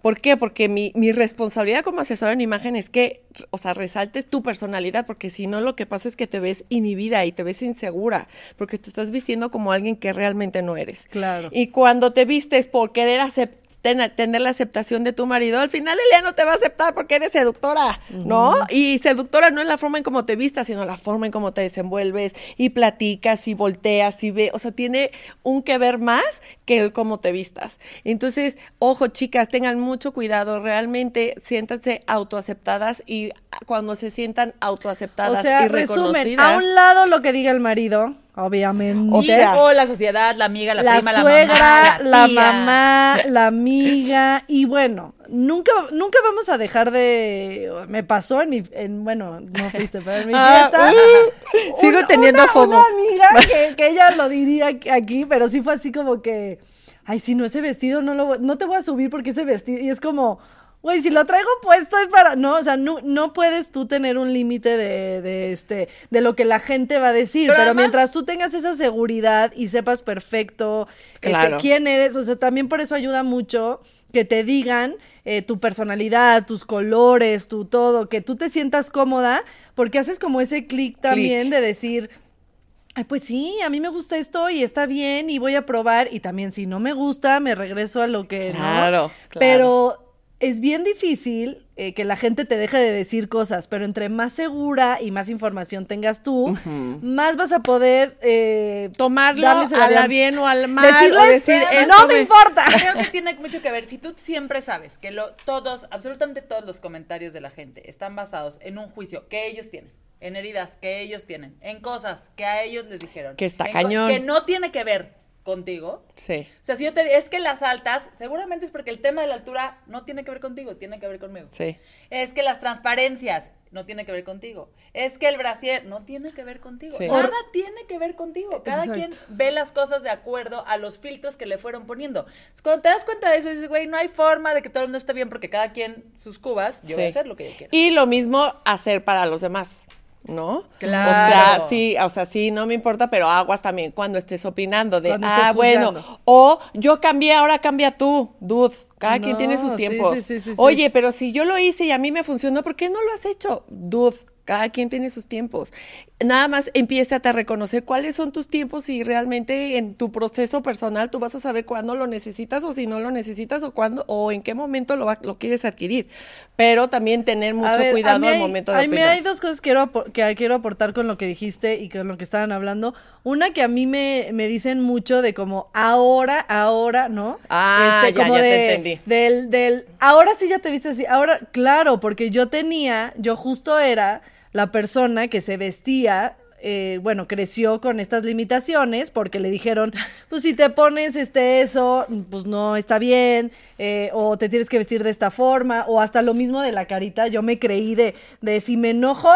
¿Por qué? Porque mi, mi responsabilidad como asesora en imagen es que, o sea, resaltes tu personalidad, porque si no lo que pasa es que te ves inhibida y te ves insegura, porque te estás vistiendo como alguien que realmente no eres. Claro. Y cuando te vistes por querer acep- ten- tener la aceptación de tu marido, al final el día no te va a aceptar porque eres seductora, ¿no? Y seductora no es la forma en cómo te vistas, sino la forma en cómo te desenvuelves y platicas y volteas y ve, o sea, tiene un que ver más que el cómo te vistas. Entonces, ojo, chicas, tengan mucho cuidado, realmente siéntanse autoaceptadas y cuando se sientan autoaceptadas O sea, y resumen, reconocidas. a un lado lo que diga el marido, obviamente. O sea- o la sociedad, la amiga, la, la prima, suegra, la mamá, la tía. mamá, la amiga y bueno, nunca nunca vamos a dejar de me pasó en mi en bueno, no fuiste, pero en mi Ah, fiesta. uh, sigo teniendo una, FOMO. Una amiga que, que ella lo diría aquí, pero sí fue así como que ay, si no ese vestido no lo voy- no te voy a subir porque ese vestido y es como Güey, si lo traigo puesto es para... No, o sea, no, no puedes tú tener un límite de, de, este, de lo que la gente va a decir. Pero Pero, además- mientras tú tengas esa seguridad y sepas perfecto este, Claro. quién eres, o sea, también por eso ayuda mucho que te digan eh, tu personalidad, tus colores, tu todo, que tú te sientas cómoda, porque haces como ese clic también de decir, Ay, pues sí, a mí me gusta esto y está bien y voy a probar y también si no me gusta me regreso a lo que Claro, no. claro. Pero es bien difícil eh, que la gente te deje de decir cosas, pero entre más segura y más información tengas tú, más vas a poder eh, Tomarlo a la bien o al mal. o decir, "Eh, esto no me importa. Creo que tiene mucho que ver. Si tú siempre sabes que lo, todos, absolutamente todos los comentarios de la gente están basados en un juicio que ellos tienen, en heridas que ellos tienen, en cosas que a ellos les dijeron, Que está cañón. que no tiene que ver contigo. Sí. O sea, si yo te digo, es que las altas, seguramente es porque el tema de la altura no tiene que ver contigo, tiene que ver conmigo. Sí. Es que las transparencias no tiene que ver contigo. Es que el brasier no tiene que ver contigo. Sí. Nada tiene que ver contigo. Cada Exacto. quien ve las cosas de acuerdo a los filtros que le fueron poniendo. Cuando te das cuenta de eso, dices, güey, no hay forma de que todo el mundo esté bien porque cada quien sus cubas, yo voy a hacer lo que yo quiera. Y lo mismo hacer para los demás, ¿no? Claro. O sea, sí, o sea, sí, no me importa, pero aguas también cuando estés opinando de, Cuando ah, estés bueno, o yo cambié, ahora cambia tú, dude. Cada quien tiene sus tiempos. sí, sí, sí, sí. Oye, pero si yo lo hice y a mí me funcionó, ¿por qué no lo has hecho? Dude, cada quien tiene sus tiempos. Nada más empieza a reconocer cuáles son tus tiempos y realmente en tu proceso personal tú vas a saber cuándo lo necesitas o si no lo necesitas o cuándo o en qué momento lo, va- lo quieres adquirir. Pero también tener mucho ver, cuidado mí al hay- momento de a mí opinar. hay dos cosas que quiero, que quiero aportar con lo que dijiste y con lo que estaban hablando. Una que a mí me, me dicen mucho de como ahora, ahora, ¿no? Este, Ah, ya, como ya te entendí. Del, del, ahora sí ya te viste así. Ahora, claro, porque yo tenía, yo justo era la persona que se vestía eh, bueno, creció con estas limitaciones porque le dijeron, pues si te pones este eso, pues no está bien, eh, o te tienes que vestir de esta forma, o hasta lo mismo de la carita, yo me creí de, de si me enojo,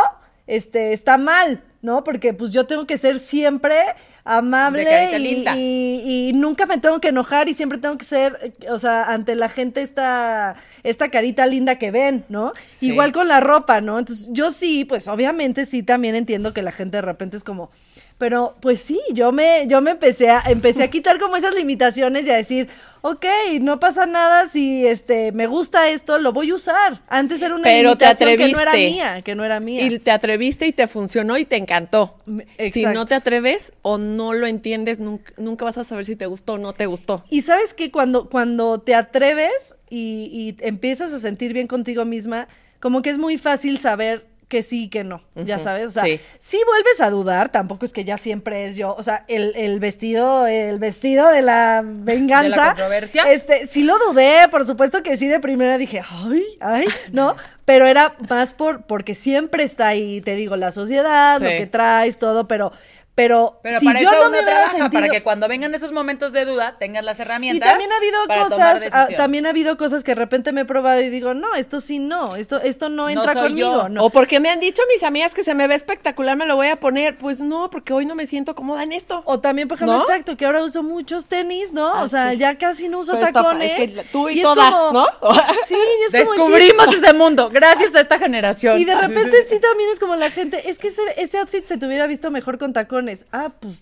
este, está mal, ¿no? Porque pues yo tengo que ser siempre amable y, linda. y- y nunca me tengo que enojar y siempre tengo que ser, o sea, ante la gente esta, esta carita linda que ven, ¿no? Sí. Igual con la ropa, ¿no? Entonces, yo sí, pues obviamente sí también entiendo que la gente de repente es como, pero pues sí, yo me, yo me empecé a, empecé a quitar como esas limitaciones y a decir, ok, no pasa nada si este me gusta esto, lo voy a usar. Antes era una Pero te limitación que no era mía, que no era mía. Y te atreviste y te funcionó y te encantó. Me- Si no te atreves o no lo entiendes, nunca, nunca vas a saber si te gustó o no te gustó. Y sabes que cuando, cuando te atreves y, y empiezas a sentir bien contigo misma, como que es muy fácil saber que sí que no, ya sabes. O sea, sí. si vuelves a dudar, tampoco es que ya siempre es yo. O sea, el, el vestido, el vestido de la venganza. ¿De la controversia? Este, sí lo dudé, por supuesto que sí, de primera dije, ay, ay, ¿no? Pero era más por, porque siempre está ahí, te digo, la sociedad, lo que traes, todo, pero, pero, Pero si para yo eso no uno me hubiera trabaja, para sentido- que cuando vengan esos momentos de duda tengas las y herramientas. también ha habido para cosas, ah, también ha habido cosas que de repente me he probado y digo, no, esto sí no, esto, esto no entra conmigo, yo. no. O porque me han dicho mis amigas que se me ve espectacular, me lo voy a poner. Pues no, porque hoy no me siento cómoda en esto. O también, por ejemplo, ¿No? exacto, que ahora uso muchos tenis, ¿no? Ah, o sea, sí. ya casi no uso Pero tacones. es que tú y es todas, como- ¿no? Sí, y es como Descubrimos ese mundo gracias a esta generación. Y de repente sí también es como la gente, es que ese, ese outfit se te hubiera visto mejor con tacones. Ah, pues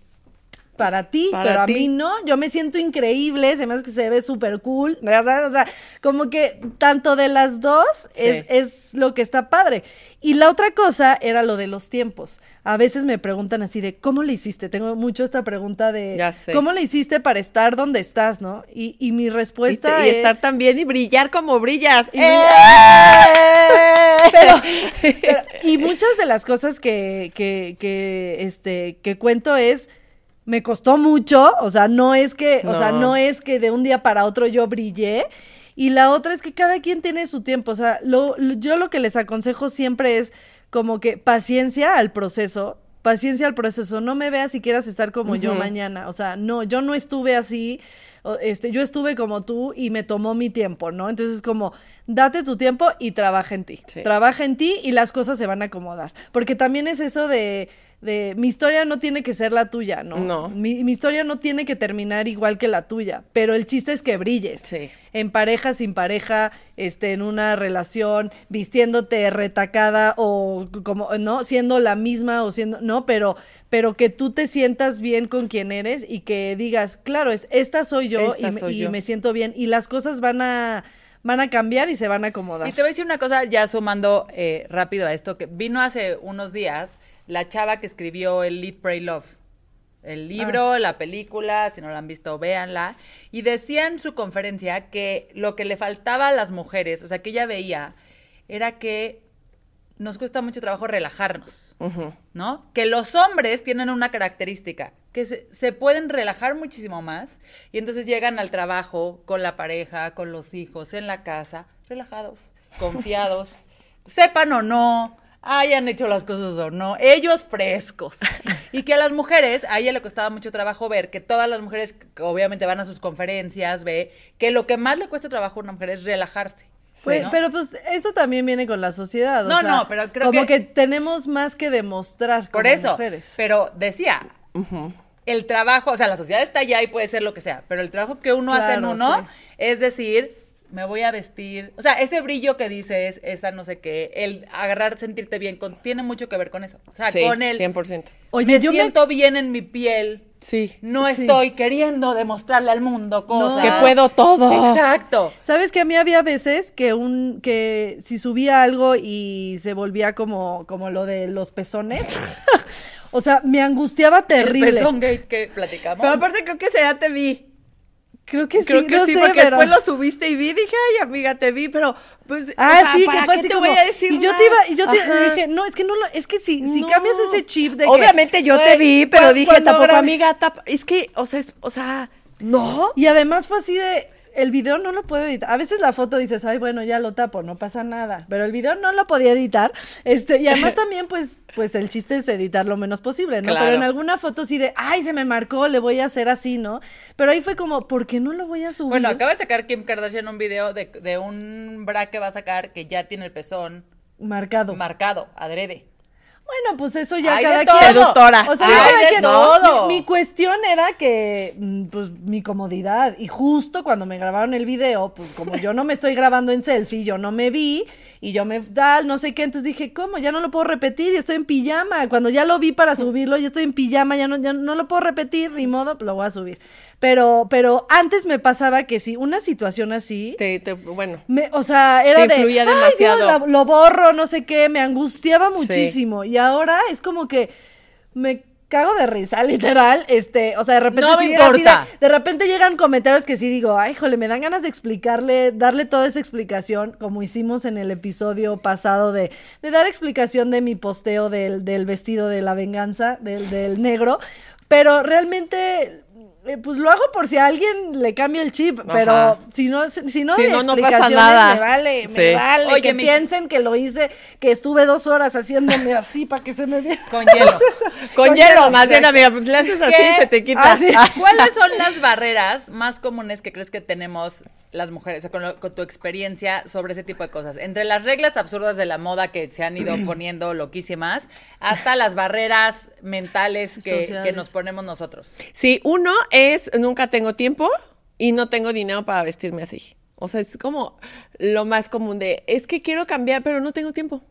para ti, Para pero a mí no. Yo me siento increíble, se me hace que se ve súper cool, sabes, o sea, como que tanto de las dos Sí. es, es lo que está padre. Y la otra cosa era lo de los tiempos. A veces me preguntan así de, ¿cómo le hiciste? Tengo mucho esta pregunta de, Ya sé. ¿cómo le hiciste para estar donde estás, no? Y, y mi Y, respuesta te- y es... estar tan bien y brillar como brillas. Y ¡Eh! Pero, pero- y muchas de las cosas que, que, que, este, que cuento es, me costó mucho, o sea, no es que, o sea, no es que de un día para otro yo brillé. Y la otra es que cada quien tiene su tiempo, o sea, lo, lo- yo lo que les aconsejo siempre es como que paciencia al proceso, paciencia al proceso, no me veas si quieras estar como yo mañana, o sea, no, yo no estuve así, este, yo estuve como tú y me tomó mi tiempo, ¿no? Entonces como, date tu tiempo y trabaja en ti, Sí. trabaja en ti y las cosas se van a acomodar, porque también es eso de, de mi historia no tiene que ser la tuya, ¿no? No. Mi, mi historia no tiene que terminar igual que la tuya, pero el chiste es que brilles Sí. en pareja, sin pareja, este, en una relación, vistiéndote retacada o como, ¿no? Siendo la misma o siendo, no, pero, pero que tú te sientas bien con quien eres y que digas, claro, es, esta soy yo Esta y, me, soy y yo. me siento bien y las cosas van a, van a cambiar y se van a acomodar. Y te voy a decir una cosa, ya sumando eh, rápido a esto, que vino hace unos días la chava que escribió el Lead, Pray, Love. El libro, la película, si no la han visto, véanla. Y decía en su conferencia que lo que le faltaba a las mujeres, o sea, que ella veía, era que nos cuesta mucho trabajo relajarnos. ¿no? Que los hombres tienen una característica, que se, se pueden relajar muchísimo más y entonces llegan al trabajo con la pareja, con los hijos, en la casa, relajados, confiados, sepan o no, hayan hecho las cosas o no, ellos frescos. Y que a las mujeres, a ella le costaba mucho trabajo ver que todas las mujeres, obviamente van a sus conferencias, ve que lo que más le cuesta trabajo a una mujer es relajarse. Pues, ¿no? Pero pues eso también viene con la sociedad. o No, sea, no, pero creo como que- que... tenemos más que demostrar Por como eso, mujeres. pero decía, el trabajo, o sea, la sociedad está allá y puede ser lo que sea, pero el trabajo que uno hace en uno sí. es decir, me voy a vestir, o sea, ese brillo que dices, esa no sé qué, el agarrar, sentirte bien, con, tiene mucho que ver con eso, o sea, Sí, con el, 100%. Oye, me yo me- siento bien en mi piel, Sí. no Sí. estoy queriendo demostrarle al mundo cosas. Que puedo todo. Exacto. ¿Sabes que a mí había veces que un que si subía algo y se volvía como como lo de los pezones? o sea, me angustiaba terrible. El pezón gate que platicamos. Pero aparte creo que ese ya te vi. Creo que Creo sí, que no sí, sé, porque pero- después lo subiste y vi, dije, ay, amiga, te vi, pero pues, Ah, o sea, sí, ¿para que fue qué así te como, voy a decir y yo te iba y yo te Ajá. dije, no, es que no lo, es que si, si No. cambias ese chip de que Obviamente yo te vi, pero dije, tampoco, grabé- amiga, tap- es que, o sea, es- o sea, no. Y además fue así de el video no lo puedo editar. A veces la foto dices, ay, bueno, ya lo tapo, no pasa nada. Pero el video no lo podía editar. Este, y además también, pues, pues el chiste es editar lo menos posible, ¿no? Claro. Pero en alguna foto sí de, ay, se me marcó, le voy a hacer así, ¿no? Pero ahí fue como, ¿por qué no lo voy a subir? Bueno, acaba de sacar Kim Kardashian un video de, de un bra que va a sacar que ya tiene el pezón Marcado. marcado, adrede. Bueno, pues eso ya cada quien. Seductora. O sea, Hay cada quien- todo. Mi, mi cuestión era que, mm, pues, mi comodidad. Y justo cuando me grabaron el video, pues, como yo no me estoy grabando en selfie, yo no me vi. Y yo me tal, no sé qué. Entonces dije, ¿cómo? Ya no lo puedo repetir. Y estoy en pijama. Cuando ya lo vi para subirlo, ya estoy en pijama. Ya no, ya no lo puedo repetir. Ni modo, lo voy a subir. Pero, pero antes me pasaba que si una situación así. Te, te- bueno, Me, o sea, era Te de. influía "Ay, Dios, demasiado". la- lo borro, no sé qué, me angustiaba muchísimo. Y ahora es como que me cago de risa, literal. Este, o sea, de repente. No me sí, importa. De, de repente llegan comentarios que sí digo, ay, jole, me dan ganas de explicarle, darle toda esa explicación, como hicimos en el episodio pasado de, de dar explicación de mi posteo del, del vestido de la venganza, del, del negro. Pero realmente. Eh, Pues lo hago por si a alguien le cambia el chip, pero si no, si no, Si no, no pasa nada. me vale, me vale. Oye, que mi- piensen que lo hice, que estuve dos horas haciéndome así para que se me viera. Con hielo. con, Con hielo, hielo, más bien, amiga, pues le haces así ¿Qué? y se te quita. Ah, sí. ¿Cuáles son las barreras más comunes que crees que tenemos las mujeres, o sea, con, lo- con tu experiencia sobre ese tipo de cosas? Entre las reglas absurdas de la moda que se han ido poniendo loquísimas, hasta las barreras mentales que, que nos ponemos nosotros. Sí, uno es nunca tengo tiempo y no tengo dinero para vestirme así. O sea, es como lo más común de, es que quiero cambiar, pero no tengo tiempo,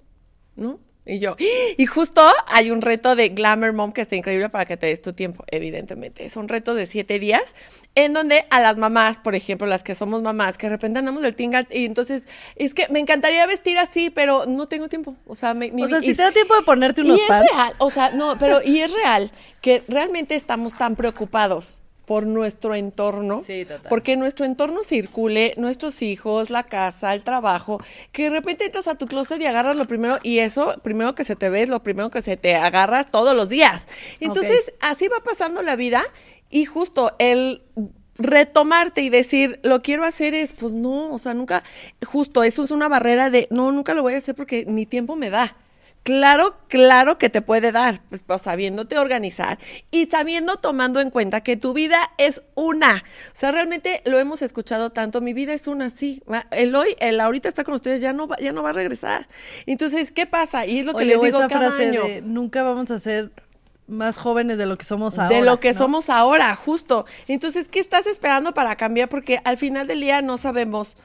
¿no? Y yo, y justo hay un reto de Glamour Mom que está increíble para que te des tu tiempo, evidentemente. Es un reto de siete días en donde a las mamás, por ejemplo, las que somos mamás, que de repente andamos del tinga y entonces es que me encantaría vestir así, pero no tengo tiempo. O sea, me, O sea, y- si te da tiempo de ponerte y unos es pants. real, o sea, no, pero y es real que realmente estamos tan preocupados por nuestro entorno, Sí, total. porque nuestro entorno circule, nuestros hijos, la casa, el trabajo, que de repente entras a tu closet y agarras lo primero, y eso, primero que se te ve, es lo primero que se te agarras todos los días. Entonces, así va pasando la vida, y justo el retomarte y decir, lo quiero hacer es, pues no, o sea, nunca, justo eso es una barrera de, no, nunca lo voy a hacer porque ni tiempo me da. Claro, claro que te puede dar, pues, pues, sabiéndote organizar y sabiendo tomando en cuenta que tu vida es una. O sea, realmente lo hemos escuchado tanto, mi vida es una, sí. El hoy, el ahorita está con ustedes, ya no va, ya no va a regresar. Entonces, ¿qué pasa? Y es lo que Oye, les digo esa cada frase año. de nunca vamos a ser más jóvenes de lo que somos ahora. de lo que ¿no? somos ahora, justo. Entonces, ¿qué estás esperando para cambiar? Porque al final del día no sabemos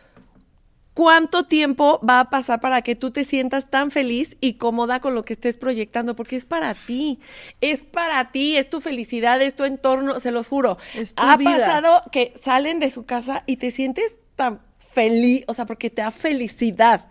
cuánto tiempo va a pasar para que tú te sientas tan feliz y cómoda con lo que estés proyectando, porque es para ti, es para ti, es tu felicidad, es tu entorno, se los juro. Es tu ha vida. pasado que salen de su casa y te sientes tan feliz, o sea, porque te da felicidad.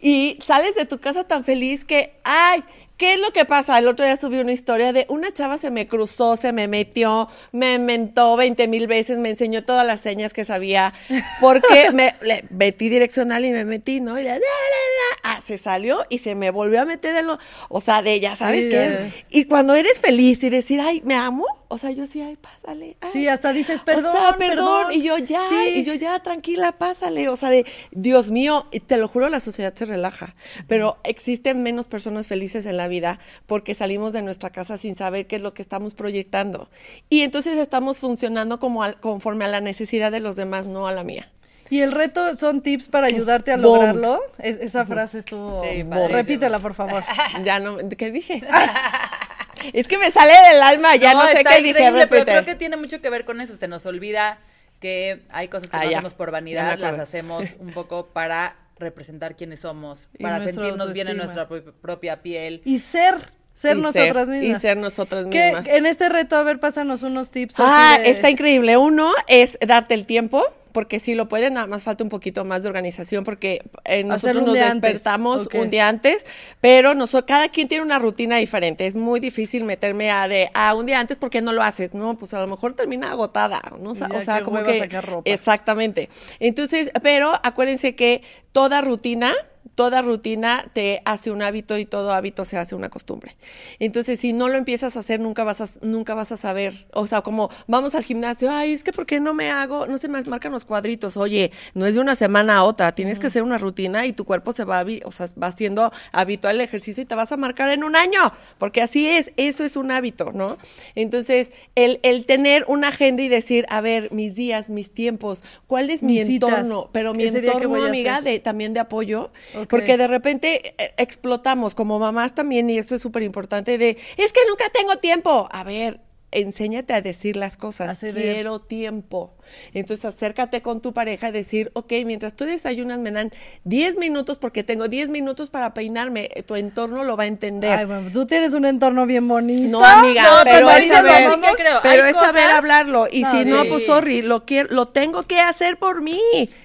Y sales de tu casa tan feliz que, ay, ¿qué es lo que pasa? El otro día subí una historia de una chava se me cruzó, se me metió, me mentó 20 mil veces, me enseñó todas las señas que sabía, porque me le metí direccional y me metí, ¿no? Y le, la, la, la, ah, se salió y se me volvió a meter de lo, o sea, de ya sabes Sí, qué. Y cuando eres feliz y decir, ay, me amo, o sea, yo sí, ay, pásale. ay. Sí, hasta dices, O perdón, sea, perdón, perdón. y yo ya, Sí. y yo ya, tranquila, pásale. O sea, de, Dios mío, y te lo juro, la sociedad se relaja. Pero existen menos personas felices en la vida porque salimos de nuestra casa sin saber qué es lo que estamos proyectando. Y entonces estamos funcionando como al- conforme a la necesidad de los demás, no a la mía. Y el reto son tips para ayudarte a lograrlo. Es- esa frase estuvo. Sí. Repítela, por favor. Ya no, ¿qué dije? es que me sale del alma, ya no, sé está qué dije. pero creo que tiene mucho que ver con eso. Se nos olvida que hay cosas que Ah, no ya. hacemos por vanidad, las hacemos un poco para representar quiénes somos, para sentirnos bien en nuestra pro- propia piel. Y ser, ser Y nosotras ser, mismas. Y ser nosotras ¿Qué- mismas. en este reto, a ver, pásanos unos tips. Ah, así de- está increíble. Uno es darte el tiempo, porque si lo pueden, nada más falta un poquito más de organización, porque eh, nosotros nos despertamos un día antes, pero nosotros, cada quien tiene una rutina diferente. Es muy difícil meterme a de a un día antes porque no lo haces. No, pues a lo mejor termina agotada, ¿no? O sea, o sea, que como que sacar ropa. exactamente. Entonces, pero acuérdense que toda rutina Toda rutina te hace un hábito y todo hábito se hace una costumbre. Entonces, si no lo empiezas a hacer, nunca vas a, nunca vas a saber. O sea, como vamos al gimnasio, ay, es que ¿por qué no me hago? No se me marcan los cuadritos. Oye, no es de una semana a otra. Tienes que hacer una rutina y tu cuerpo se va, o sea, va haciendo habitual el ejercicio y te vas a marcar en un año. Porque así es, eso es un hábito, ¿no? Entonces, el, el tener una agenda y decir, a ver, mis días, mis tiempos, ¿cuál es mi citas. entorno? Pero mi Ese día, ¿qué entorno, amiga, de, también de apoyo, porque de repente eh, explotamos como mamás también, y esto es súper importante, de, es que nunca tengo tiempo. A ver, enséñate a decir las cosas, quiero tiempo. Entonces acércate con tu pareja y decir, ok, mientras tú desayunas me dan 10 minutos porque tengo 10 minutos para peinarme, tu entorno lo va a entender. Ay, bueno, tú tienes un entorno bien bonito. No, amiga, No, pero pero es saber, vamos, pero es saber hablarlo. Y No, si no, pues sorry, lo quiero, lo tengo que hacer por mí.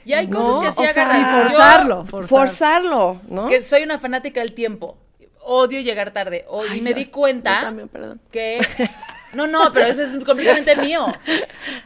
Y hay ¿no? cosas que sí O sea. Y Yo- forzarlo, forzar. forzarlo, ¿no? Que soy una fanática del tiempo. Odio llegar tarde. O- Ay, y me di cuenta yo también, perdón. que... No, no, pero eso es completamente mío.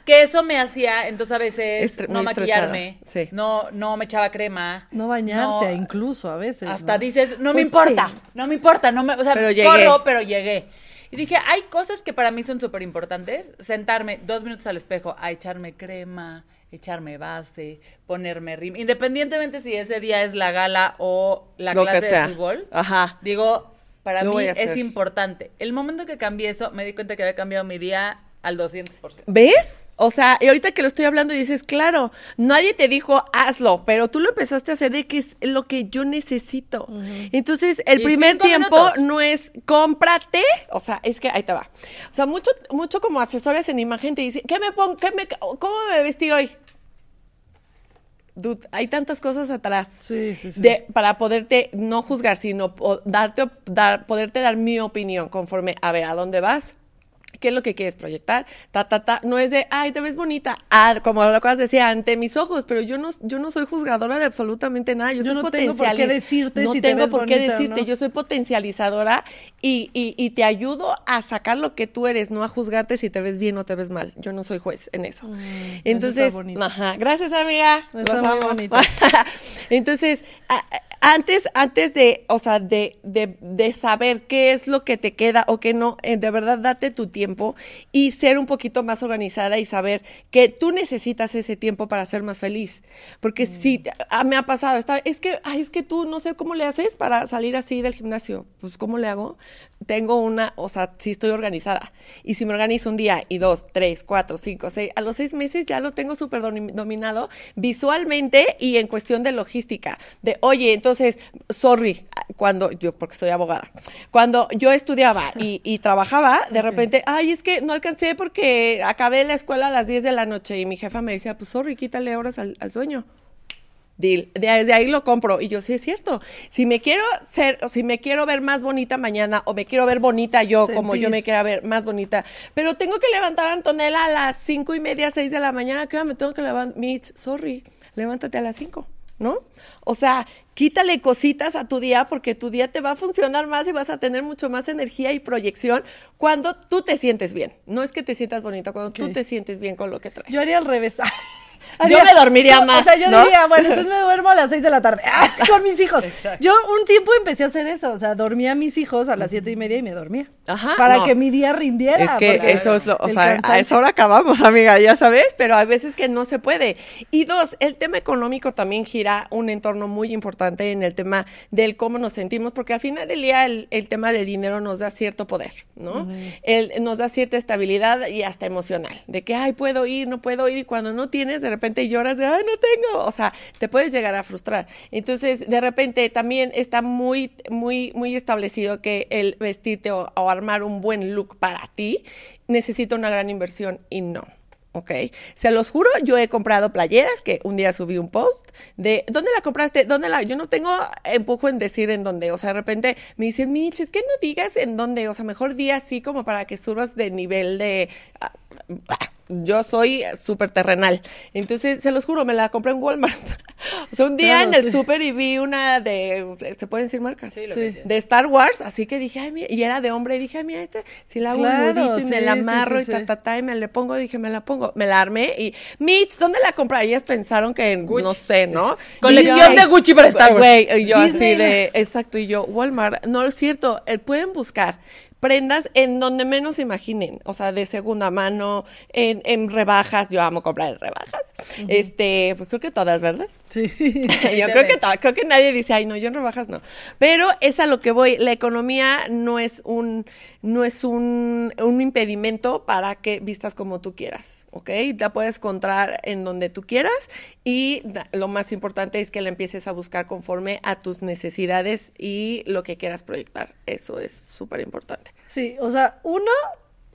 Que eso me hacía, entonces a veces, Estre- no maquillarme, sí. no, no me echaba crema. No bañarse, no- incluso a veces. Hasta ¿no? dices, no me importa, no me importa, no me, o sea, Pero llegué. corro, pero llegué. Y dije, hay cosas que para mí son súper importantes. Sentarme dos minutos al espejo a echarme crema, echarme base, ponerme rim. Independientemente si ese día es la gala o la Lo clase de fútbol. Ajá. Digo, para Lo mí es importante. El momento que cambié eso, me di cuenta que había cambiado mi día al 200%. ¿Ves? O sea, y ahorita que lo estoy hablando dices, claro, nadie te dijo hazlo, pero tú lo empezaste a hacer de que es lo que yo necesito. Entonces, el Y primer tiempo minutos. no es cómprate, o sea, es que ahí te va. O sea, mucho, mucho como asesores en imagen te dicen, ¿qué me pongo? ¿Qué me, ¿Cómo me vestí hoy? Dude, hay tantas cosas atrás. Sí, sí, sí. De, para poderte no juzgar, sino darte, dar, poderte dar mi opinión conforme a ver a dónde vas, qué es lo que quieres proyectar, ta, ta, ta. No es de, ay, te ves bonita, ah, como lo acabas de decir, ante mis ojos, pero yo no, yo no soy juzgadora de absolutamente nada. Yo, Yo soy no tengo por qué decirte No si te tengo ves por qué bonita decirte, no. yo soy potencializadora y, y, y te ayudo a sacar lo que tú eres, no a juzgarte si te ves bien o te ves mal. Yo no soy juez en eso. está Entonces, ajá, gracias amiga. Los amo. bonito. Entonces, a- a- antes, antes de, o sea, de, de, de saber qué es lo que te queda o qué no, eh, de verdad date tu tiempo y ser un poquito más organizada y saber que tú necesitas ese tiempo para ser más feliz. Porque si ah, me ha pasado, está, es que, ay, es que tú no sé cómo le haces para salir así del gimnasio. Pues, ¿cómo le hago? Tengo una, o sea, sí estoy organizada. Y si me organizo un día y dos, tres, cuatro, cinco, seis, a los seis meses ya lo tengo súper domi- dominado visualmente y en cuestión de logística. De, oye, entonces, sorry, cuando yo, porque soy abogada, cuando yo estudiaba y, y trabajaba, de repente, ay, es que no alcancé porque acabé la escuela a las 10 de la noche y mi jefa me decía, pues sorry, quítale horas al, al sueño. Deal. Desde ahí lo compro. Y yo, sí es cierto. Si me quiero ser, o si me quiero ver más bonita mañana, o me quiero ver bonita yo, como yo me quiera ver más bonita, pero tengo que levantar a Antonella a las cinco y media, seis de la mañana, ¿qué hora me tengo que levantar? Mitch, sorry, levántate a las cinco, ¿no? O sea, quítale cositas a tu día porque tu día te va a funcionar más y vas a tener mucho más energía y proyección cuando tú te sientes bien. No es que te sientas bonita, cuando tú Ok. te sientes bien con lo que traes. Yo haría al revés. Yo me dormiría no, más, O sea, yo ¿no? diría, bueno, entonces me duermo a las 6 de la tarde ¡Ah! con mis hijos. Yo un tiempo empecé a hacer eso. O sea, dormía a mis hijos a las siete y media y me dormía. Ajá, Para no. que mi día rindiera. Es que eso es lo, o sea, a esa hora acabamos, amiga, ya sabes, pero hay veces que no se puede. Y dos, el tema económico también gira un entorno muy importante en el tema del cómo nos sentimos, porque al final del día el, el tema del dinero nos da cierto poder, ¿no? El- nos da cierta estabilidad y hasta emocional, de que, ay, puedo ir, no puedo ir, y cuando no tienes, de repente lloras de, ay, no tengo, o sea, te puedes llegar a frustrar. Entonces, de repente también está muy, muy, muy establecido que el vestirte o, armar un buen look para ti necesita una gran inversión y no. ¿ok? Se los juro, yo he comprado playeras, que un día subí un post de, ¿dónde la compraste? ¿Dónde la? Yo no tengo empujo en decir en dónde, o sea, de repente me dicen, Mitch, es que no digas en dónde, o sea, mejor di así como para que subas de nivel de... ah, ah, yo soy súper terrenal. Entonces, se los juro, me la compré en Walmart. o sea, un día Claro, en el sí. súper y vi una de, ¿se pueden decir marcas? Sí, lo Sí. que de Star Wars, así que dije, ay, mira, y era de hombre, y dije, ay, mira, esta, si la hago Claro, un nudito y me la amarro y ta, ta, ta, y me la pongo, dije, me la pongo, me la armé, y, Mitch, ¿dónde la compré? Ellas pensaron que, Gucci. no sé, ¿no? Colección yo, de Gucci para Star Wars. Güey, y yo así de, exacto, y yo, Walmart, no es cierto, eh, pueden buscar prendas en donde menos se imaginen, o sea, de segunda mano, en, en rebajas, yo amo comprar en rebajas, este, pues creo que todas, ¿verdad? Sí. yo creo que to- creo que nadie dice, ay no, yo en rebajas no. Pero es a lo que voy. La economía no es un, no es un, un impedimento para que vistas como tú quieras. ¿Ok? La puedes encontrar en donde tú quieras y lo más importante es que la empieces a buscar conforme a tus necesidades y lo que quieras proyectar. Eso es súper importante. Sí, o sea, uno,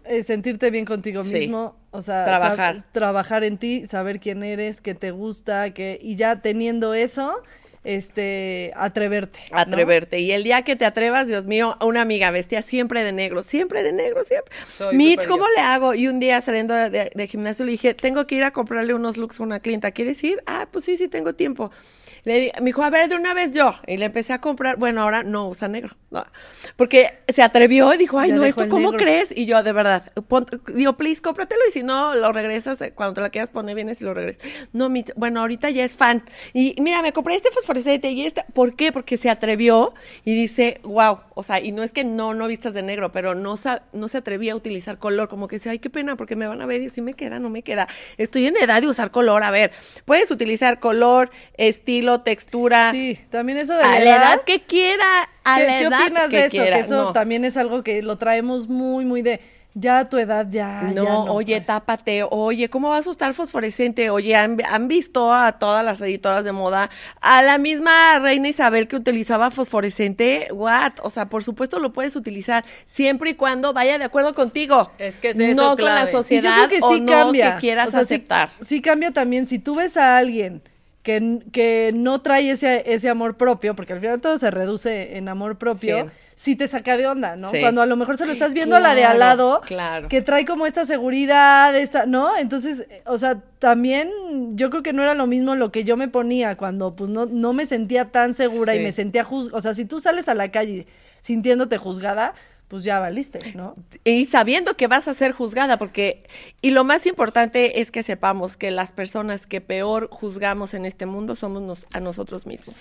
eh, sentirte bien contigo Sí. mismo, o sea, Trabajar. trabajar en ti, saber quién eres, qué te gusta, que y ya teniendo eso, este, atreverte. ¿no? Atreverte. Y el día que te atrevas, Dios mío, una amiga vestía siempre de negro, siempre de negro, siempre. Soy Mitch, ¿cómo yo. le hago? Y un día saliendo de gimnasio le dije, tengo que ir a comprarle unos looks a una clienta. ¿Quieres ir? Ah, pues sí, sí, tengo tiempo. Le me dijo, a ver, de una vez yo. Y le empecé a comprar. Bueno, ahora no usa negro. No. Porque se atrevió y dijo, ay, Ya no, ¿esto cómo negro. crees? Y yo, de verdad, pon- digo, please, cómpratelo y si no, lo regresas. eh, Cuando te la quieras poner, vienes y lo regresas. No, Mitch, bueno, ahorita ya es fan. Y mira, me compré este fosforescente y este. ¿Por qué? Porque se atrevió y dice, wow. O sea, y no es que no, no vistas de negro, pero no, no se atrevía a utilizar color. Como que dice, ay, qué pena, porque me van a ver y si me queda, no me queda. Estoy en edad de usar color. A ver, puedes utilizar color, estilo, textura. Sí, también eso de a la la edad que quiera, a ¿Qué, la qué edad opinas que de eso? quiera. Que eso No. también es algo que lo traemos muy, muy de ya a tu edad, ya. No, ya no. oye, tápate, oye, ¿cómo vas a usar fosforescente? Oye, ¿han, han visto a todas las editoras de moda, a la misma reina Isabel que utilizaba fosforescente, what? O sea, por supuesto lo puedes utilizar siempre y cuando vaya de acuerdo contigo. Es que es eso no con la clave. Y yo sociedad creo que o sí no cambia. que quieras O sea, sí- aceptar. Sí, cambia también. Si tú ves a alguien que, que no trae ese, ese amor propio, porque al final todo se reduce en amor propio, sí, te saca de onda, ¿no? Sí. Cuando a lo mejor se lo estás viendo a la de al Claro, lado, claro. que trae como esta seguridad, esta, ¿no? Entonces, o sea, también yo creo que no era lo mismo lo que yo me ponía cuando pues no, no me sentía tan segura y Sí. me sentía juzgada. O sea, si tú sales a la calle sintiéndote juzgada, pues ya valiste, ¿no? y sabiendo que vas a ser juzgada, porque, y lo más importante es que sepamos que las personas que peor juzgamos en este mundo somos nos- a nosotros mismos.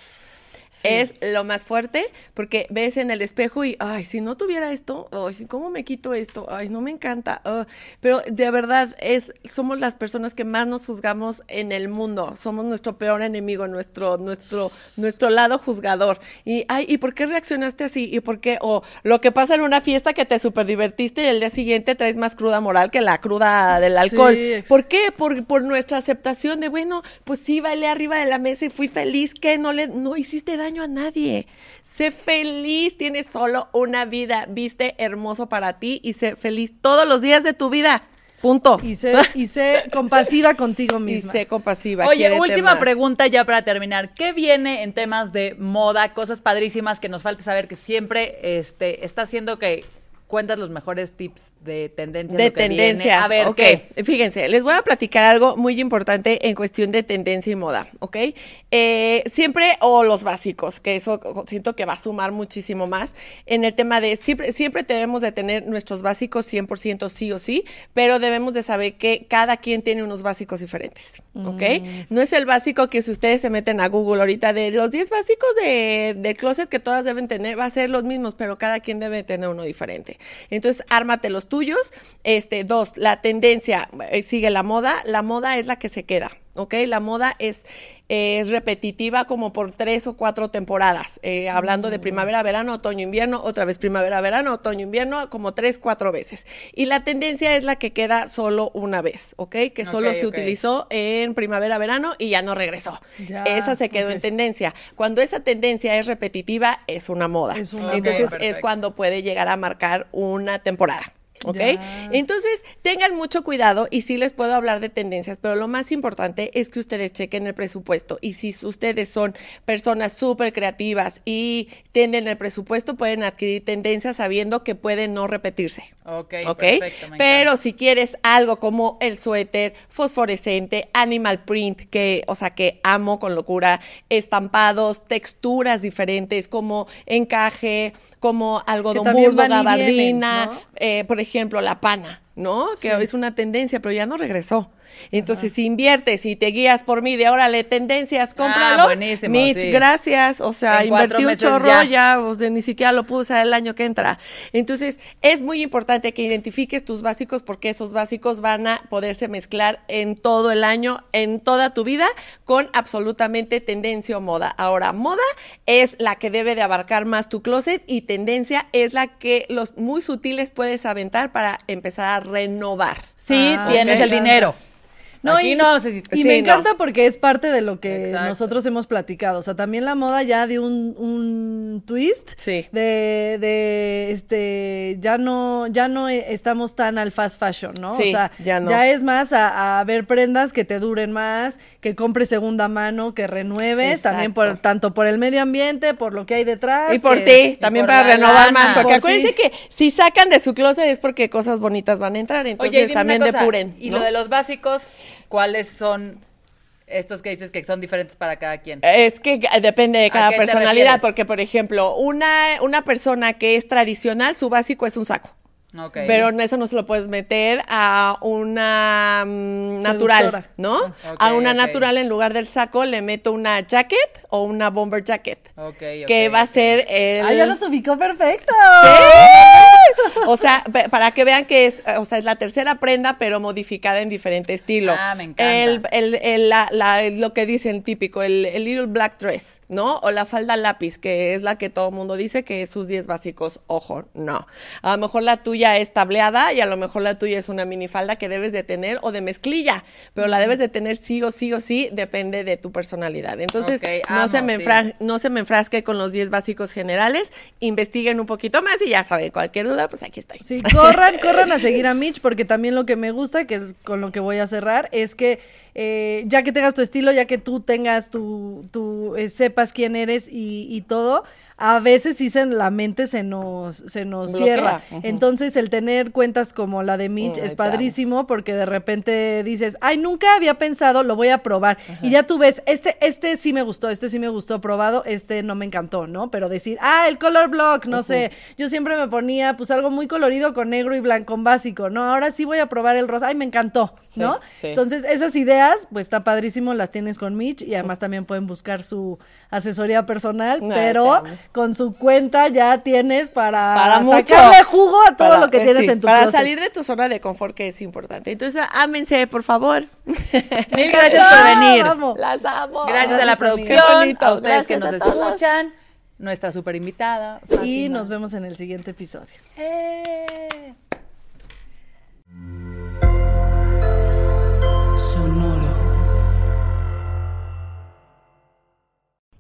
Es lo más fuerte porque ves en el espejo y, ay, si no tuviera esto, ay, ¿cómo me quito esto? Ay, no me encanta. ah". Pero de verdad, es, somos las personas que más nos juzgamos en el mundo. Somos nuestro peor enemigo, nuestro, nuestro, nuestro lado juzgador. Y, ay, ¿y por qué reaccionaste así? ¿Y por qué? O lo que pasa en una fiesta que te super divertiste y el día siguiente traes más cruda moral que la cruda del alcohol. Sí, ¿Por qué? Por, por nuestra aceptación de, bueno, pues sí, bailé arriba de la mesa y fui feliz, que no le, no hiciste daño a nadie. Sé feliz, tienes solo una vida, viste hermoso para ti y sé feliz todos los días de tu vida. Punto. Y sé, y sé compasiva contigo Y misma. sé compasiva. Oye, quiérete última más. pregunta ya para terminar. ¿Qué viene en temas de moda? Cosas padrísimas que nos falta saber que siempre este, está haciendo que cuentas los mejores tips de tendencias. de lo que viene. tendencias. A ver, ok. ¿qué? Fíjense, les voy a platicar algo muy importante en cuestión de tendencia y moda, ¿ok? Eh, siempre, o los básicos, que eso siento que va a sumar muchísimo más en el tema de siempre, siempre debemos de tener nuestros básicos 100% sí o sí, pero debemos de saber que cada quien tiene unos básicos diferentes, ¿ok? No es el básico que si ustedes se meten a Google ahorita de los 10 básicos de, del closet que todas deben tener, va a ser los mismos, pero cada quien debe tener uno diferente. Entonces, ármate los tuyos. Este, dos, la tendencia eh, sigue la moda. La moda es la que se queda. ¿Ok? La moda es, es repetitiva como por tres o cuatro temporadas, eh, hablando de primavera, verano, otoño, invierno, otra vez primavera, verano, otoño, invierno, como tres, cuatro veces. Y la tendencia es la que queda solo una vez, ¿ok? Que solo se utilizó en primavera, verano y ya no regresó. Ya, esa se quedó en tendencia. Cuando esa tendencia es repetitiva, es una moda. Es una Entonces es cuando puede llegar a marcar una temporada. ¿Ok? Ya. Entonces, tengan mucho cuidado y sí les puedo hablar de tendencias, pero lo más importante es que ustedes chequen el presupuesto y si ustedes son personas súper creativas y tienen el presupuesto, pueden adquirir tendencias sabiendo que pueden no repetirse. Ok, ¿Ok? perfecto, me Pero si quieres algo como el suéter fosforescente, animal print, que, o sea, que amo con locura, estampados, texturas diferentes, como encaje, como algodón burdo, gabardina, ¿no? eh, por ejemplo, la pana, ¿no? Que es una tendencia, pero ya no regresó. Entonces, si inviertes y te guías por mí de órale, tendencias, cómpralos. Ah, Mitch, sí. gracias. O sea, En invertí un chorro ya. ya, o sea, ni siquiera lo pude usar el año que entra. Entonces, es muy importante que identifiques tus básicos porque esos básicos van a poderse mezclar en todo el año, en toda tu vida, con absolutamente tendencia o moda. Ahora, moda es la que debe de abarcar más tu closet y tendencia es la que los muy sutiles puedes aventar para empezar a renovar. Sí, Ah, tienes el dinero. No, Aquí y, no, y sí, me no. encanta porque es parte de lo que Exacto. nosotros hemos platicado. O sea, también la moda ya dio un, un twist Sí. de, de este ya no, ya no e- estamos tan al fast fashion, ¿no? Sí, o sea, ya no. es más a, a ver prendas que te duren más, que compres segunda mano, que renueves, también por, tanto por el medio ambiente, por lo que hay detrás. Y por ti, también por para renovar lana. más. Porque Por acuérdense que si sacan de su closet es porque cosas bonitas van a entrar. Entonces Oye, también depuren. Y ¿no? lo de los básicos, ¿cuáles son estos que dices que son diferentes para cada quien? Es que depende de ¿A cada personalidad, porque por ejemplo, una, una persona que es tradicional, su básico es un saco. Ok. Pero eso no se lo puedes meter a una mm, natural. ¿no? Ah. a una natural en lugar del saco le meto una jacket o una bomber jacket. Ok, ok, que va a ser el... Ah, ya los ubicó perfecto. O sea, para que vean que es, eh, o sea, es la tercera prenda, pero modificada en diferente estilo. Ah, me encanta. El, el, el- la, la- lo que dicen típico, el, little black dress, ¿no? O la falda lápiz, que es la que todo el mundo dice que es sus 10 básicos. Ojo, no. A lo mejor la tuya es tableada y a lo mejor la tuya es una minifalda que debes de tener o de mezclilla, pero la debes de tener sí o sí o sí, depende de tu personalidad. Entonces, no, se me sí. no se me enfrasque con los 10 básicos generales, investiguen un poquito más y ya saben, cualquier pues aquí estoy. Sí, corran, corran a seguir a Mitch, porque también lo que me gusta, que es con lo que voy a cerrar, es que eh, ya que tengas tu estilo, ya que tú tengas tu, tu eh, sepas quién eres y, y todo, a veces sí se, la mente se nos, se nos Bloquea. cierra. Entonces el tener cuentas como la de Mitch Mm, es claro. padrísimo porque de repente dices, ay, nunca había pensado, lo voy a probar. Y ya tú ves, este, este sí me gustó, este sí me gustó probado, este no me encantó, ¿no? Pero decir, ah, el color block, no sé, yo siempre me ponía pues algo muy colorido con negro y blanco básico, ¿no? Ahora sí voy a probar el rosa, ay, me encantó, ¿no? Sí. Entonces esas ideas, pues está padrísimo, las tienes con Mitch y además también pueden buscar su asesoría personal, pero. Con su cuenta ya tienes para, Para mucho. sacarle jugo a todo Para- lo que eh, tienes sí, en tu Para closet. salir de tu zona de confort, que es importante. Entonces, ámense, por favor. Mil gracias por venir. Vamos. Las amo. Gracias a la producción, a ustedes que nos escuchan, nuestra super invitada. Y nos vemos en el siguiente episodio.